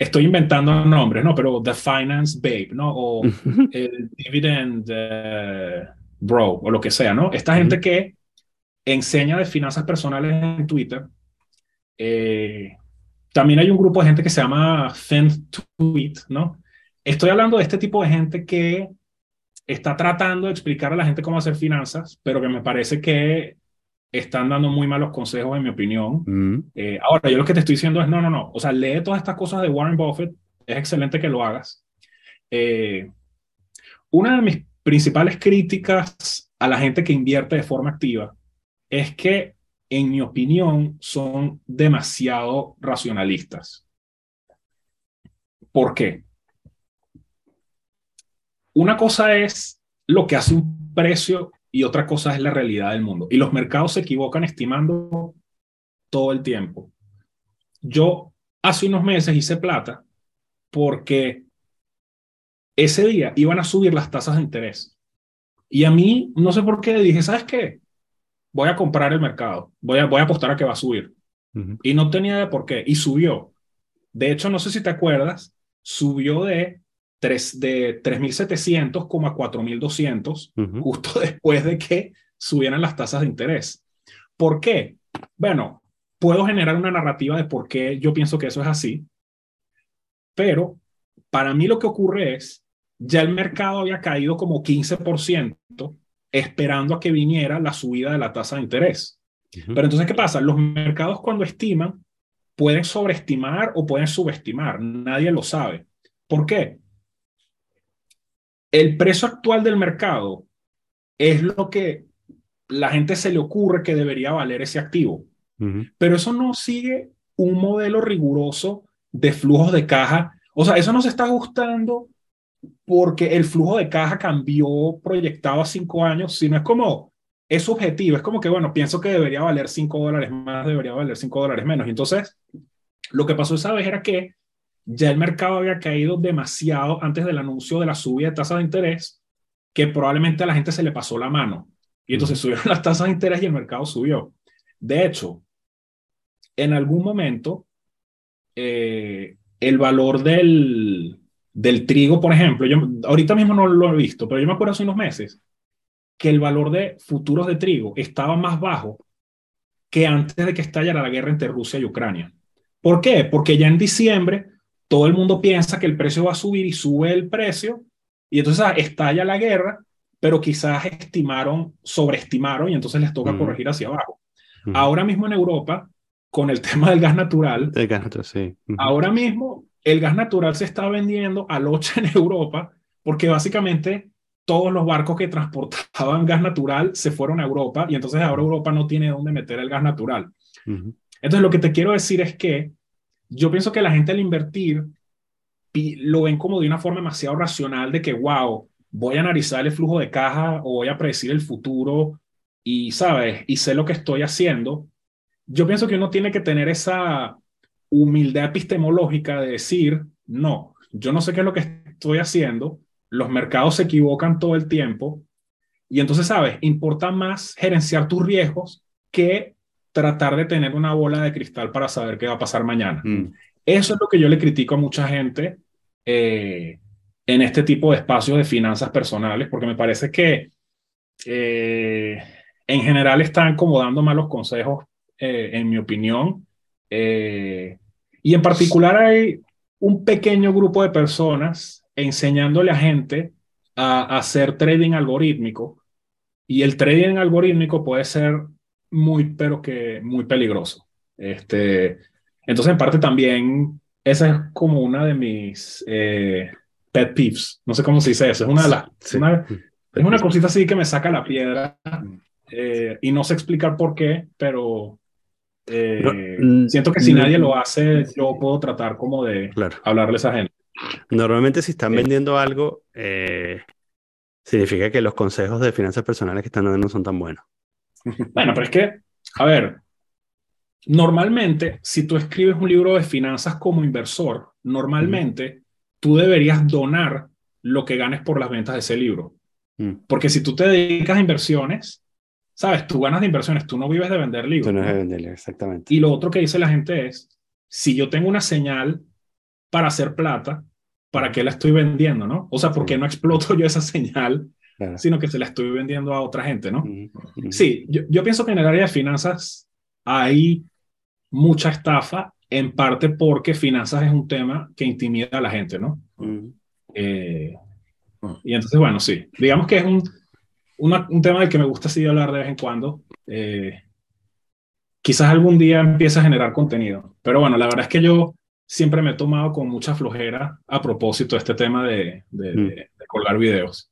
estoy inventando nombres, ¿no? Pero The Finance Babe, ¿no? O el Dividend eh, Bro, o lo que sea, ¿no? Esta gente que enseña de finanzas personales en Twitter. Eh, también hay un grupo de gente que se llama Tweet, ¿no? Estoy hablando de este tipo de gente que está tratando de explicar a la gente cómo hacer finanzas, pero que me parece que están dando muy malos consejos, en mi opinión. Mm. Eh, ahora, yo lo que te estoy diciendo es, no, no, no, o sea, lee todas estas cosas de Warren Buffett, es excelente que lo hagas. Eh, una de mis principales críticas a la gente que invierte de forma activa es que, en mi opinión, son demasiado racionalistas. ¿Por qué? Una cosa es lo que hace un precio y otra cosa es la realidad del mundo. Y los mercados se equivocan estimando todo el tiempo. Yo hace unos meses hice plata porque ese día iban a subir las tasas de interés. Y a mí, no sé por qué, dije, ¿sabes qué? Voy a comprar el mercado, voy a, voy a apostar a que va a subir. Y no tenía de por qué, y subió. De hecho, no sé si te acuerdas, subió de 3, de 3.700 como a 4.200, justo después de que subieran las tasas de interés. ¿Por qué? Bueno, puedo generar una narrativa de por qué yo pienso que eso es así, pero para mí lo que ocurre es, ya el mercado había caído como 15% esperando a que viniera la subida de la tasa de interés. Pero entonces, ¿qué pasa? Los mercados cuando estiman pueden sobreestimar o pueden subestimar, nadie lo sabe. ¿Por qué? El precio actual del mercado es lo que la gente se le ocurre que debería valer ese activo. Pero eso no sigue un modelo riguroso de flujos de caja. O sea, eso no se está ajustando porque el flujo de caja cambió proyectado a cinco años, sino es como, es subjetivo, es como que, bueno, pienso que debería valer cinco dólares más, debería valer cinco dólares menos. Y entonces, lo que pasó esa vez era que ya el mercado había caído demasiado antes del anuncio de la subida de tasas de interés, que probablemente a la gente se le pasó la mano. Y entonces subieron las tasas de interés y el mercado subió. De hecho, en algún momento, eh, el valor del, del trigo, por ejemplo, yo ahorita mismo no lo he visto, pero yo me acuerdo hace unos meses que el valor de futuros de trigo estaba más bajo que antes de que estallara la guerra entre Rusia y Ucrania. ¿Por qué? Porque ya en diciembre todo el mundo piensa que el precio va a subir y sube el precio, y entonces ah, estalla la guerra, pero quizás estimaron, sobreestimaron y entonces les toca corregir hacia abajo. Ahora mismo en Europa, con el tema del gas natural, el gas natural sí. ahora mismo el gas natural se está vendiendo al 8 en Europa, porque básicamente todos los barcos que transportaban gas natural se fueron a Europa y entonces ahora Europa no tiene dónde meter el gas natural. Entonces lo que te quiero decir es que yo pienso que la gente al invertir lo ven como de una forma demasiado racional de que, wow, voy a analizar el flujo de caja o voy a predecir el futuro y, ¿sabes? Y sé lo que estoy haciendo. Yo pienso que uno tiene que tener esa humildad epistemológica de decir, no, yo no sé qué es lo que estoy haciendo, los mercados se equivocan todo el tiempo y entonces, ¿sabes? Importa más gerenciar tus riesgos que tratar de tener una bola de cristal para saber qué va a pasar mañana. Mm. Eso es lo que yo le critico a mucha gente eh, en este tipo de espacios de finanzas personales, porque me parece que eh, en general están como dando malos consejos, eh, en mi opinión. y en particular hay un pequeño grupo de personas enseñándole a gente a hacer trading algorítmico. Y el trading algorítmico puede ser muy, pero que muy peligroso. Este, entonces, en parte también, esa es como una de mis eh, pet peeves. No sé cómo se dice eso. Es una de las. es una cosita así que me saca la piedra eh, y no sé explicar por qué, pero eh, mm, siento que si nadie lo hace, yo puedo tratar como de hablarles a gente. Normalmente, si están vendiendo algo, significa que los consejos de finanzas personales que están dando no son tan buenos. Bueno, pero es que, a ver, normalmente, si tú escribes un libro de finanzas como inversor, normalmente tú deberías donar lo que ganes por las ventas de ese libro. Mm. Porque si tú te dedicas a inversiones, sabes, tú ganas de inversiones, tú no vives de vender libros. Tú no de vender, exactamente. Y lo otro que dice la gente es, si yo tengo una señal para hacer plata, ¿para qué la estoy vendiendo, no? O sea, ¿por qué no exploto yo esa señal, sino que se la estoy vendiendo a otra gente, no? Sí, yo, yo pienso que en el área de finanzas hay mucha estafa, en parte porque finanzas es un tema que intimida a la gente, ¿no? Eh, y entonces, bueno, sí, digamos que es un, un tema del que me gusta así hablar de vez en cuando. Eh, quizás algún día empiece a generar contenido, pero bueno, la verdad es que yo siempre me he tomado con mucha flojera a propósito de este tema de, de, mm. colgar videos.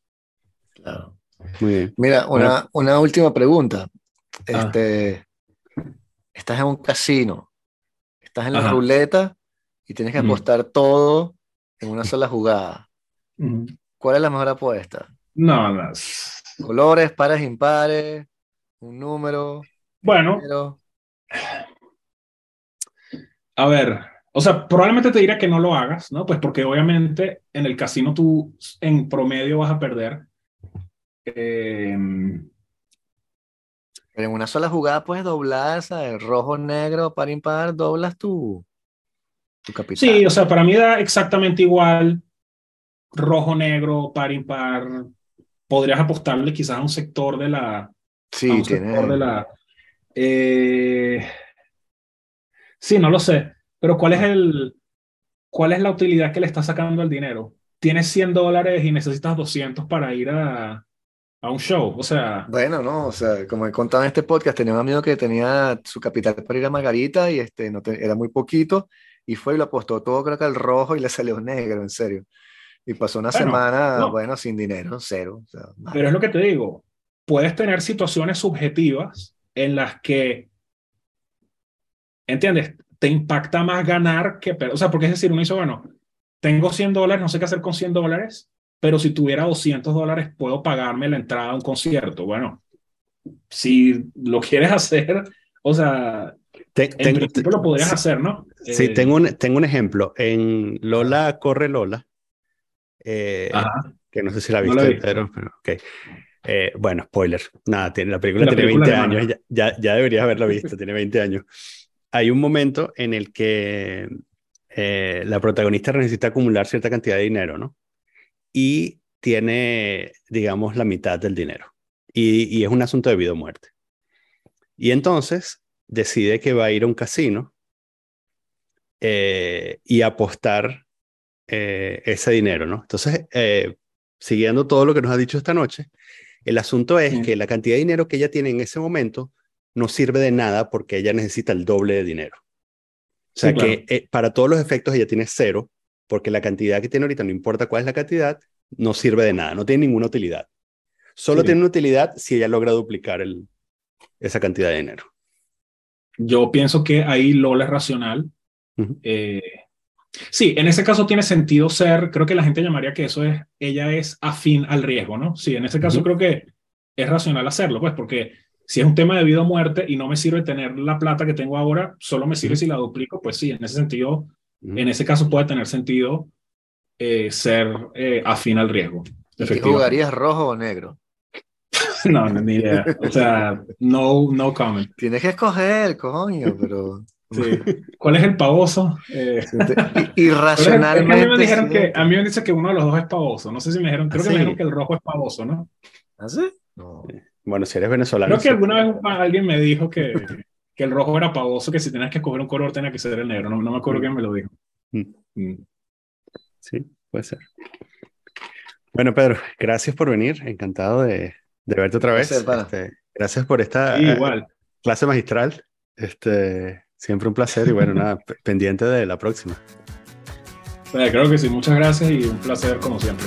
Claro. Muy bien. Mira, una, una última pregunta. Ah. Este, Estás en un casino, estás en la ruleta y tienes que apostar todo en una sola jugada. ¿Cuál es la mejor apuesta? No, no. Colores, pares, impares, un número. Bueno. A ver, o sea, probablemente te diría que no lo hagas, ¿no? Pues porque obviamente en el casino tú en promedio vas a perder. Eh, pero en una sola jugada puedes doblar, ¿sabes? Rojo, negro, par, impar, doblas tu, tu capital. Sí, o sea, para mí da exactamente igual rojo, negro, par, impar. Podrías apostarle quizás a un sector de la... Sí, tiene... de la... Eh, sí, no lo sé. Pero ¿cuál es el... ¿Cuál es la utilidad que le está sacando al dinero? Tienes 100 dólares y necesitas 200 para ir a, a un show, o sea... Bueno, no, o sea, como he contado en este podcast, tenía un amigo que tenía su capital para ir a Margarita y este, no era muy poquito y fue y lo apostó todo creo que al rojo y le salió negro, en serio. Y pasó una semana, bueno, sin dinero, cero. Pero es lo que te digo, puedes tener situaciones subjetivas en las que, ¿entiendes? Te impacta más ganar que... O sea, porque es decir, uno dice, bueno, tengo 100 dólares, no sé qué hacer con 100 dólares, pero si tuviera 200 dólares puedo pagarme la entrada a un concierto. Bueno, si lo quieres hacer, o sea, en principio lo podrías hacer, ¿no? Sí, eh, tengo, un, tengo un ejemplo. En Lola Corre Lola, eh, que no sé si la viste, pero, ok. Eh, bueno, spoiler, nada, tiene, la película tiene 20 años, ya, ya, ya, deberías haberla visto, tiene 20 años. Hay un momento en el que la protagonista necesita acumular cierta cantidad de dinero, ¿no? Y tiene, digamos, la mitad del dinero. Y, es un asunto de vida o muerte. Y entonces decide que va a ir a un casino eh, y apostar eh, ese dinero, ¿no? Entonces, eh, siguiendo todo lo que nos ha dicho esta noche, el asunto es que la cantidad de dinero que ella tiene en ese momento no sirve de nada porque ella necesita el doble de dinero. O sea que para todos los efectos ella tiene cero porque la cantidad que tiene ahorita, no importa cuál es la cantidad, no sirve de nada, no tiene ninguna utilidad. Solo tiene una utilidad si ella logra duplicar el, esa cantidad de dinero. Yo pienso que ahí Lola es racional. Eh, sí, en ese caso tiene sentido ser, creo que la gente llamaría que eso es, ella es afín al riesgo, ¿no? Sí, en ese caso creo que es racional hacerlo, pues, porque si es un tema de vida o muerte y no me sirve tener la plata que tengo ahora, solo me sirve si la duplico, pues sí, en ese sentido en ese caso puede tener sentido eh, ser eh, afín al riesgo. ¿Y jugarías rojo o negro? no, no, ni idea. O sea, no, no comment. Tienes que escoger, coño, pero... Sí. ¿Cuál es el pavoso? Eh, irracionalmente. a, mí me dijeron que, a mí me dice que uno de los dos es pavoso. No sé si me dijeron, creo que me dijeron que el rojo es pavoso, ¿no? ¿Ah, sí? Bueno, si eres venezolano. Creo que alguna vez alguien me dijo que, que el rojo era pavoso, que si tenías que escoger un color tenía que ser el negro. No, no me acuerdo mm. quién me lo dijo. Mm. Mm. Sí, puede ser. Bueno, Pedro, gracias por venir. Encantado de, de verte otra vez. Gracias, este, gracias por esta igual. clase magistral. Este, siempre un placer y bueno, nada, pendiente de la próxima. creo que sí, muchas gracias y un placer como siempre.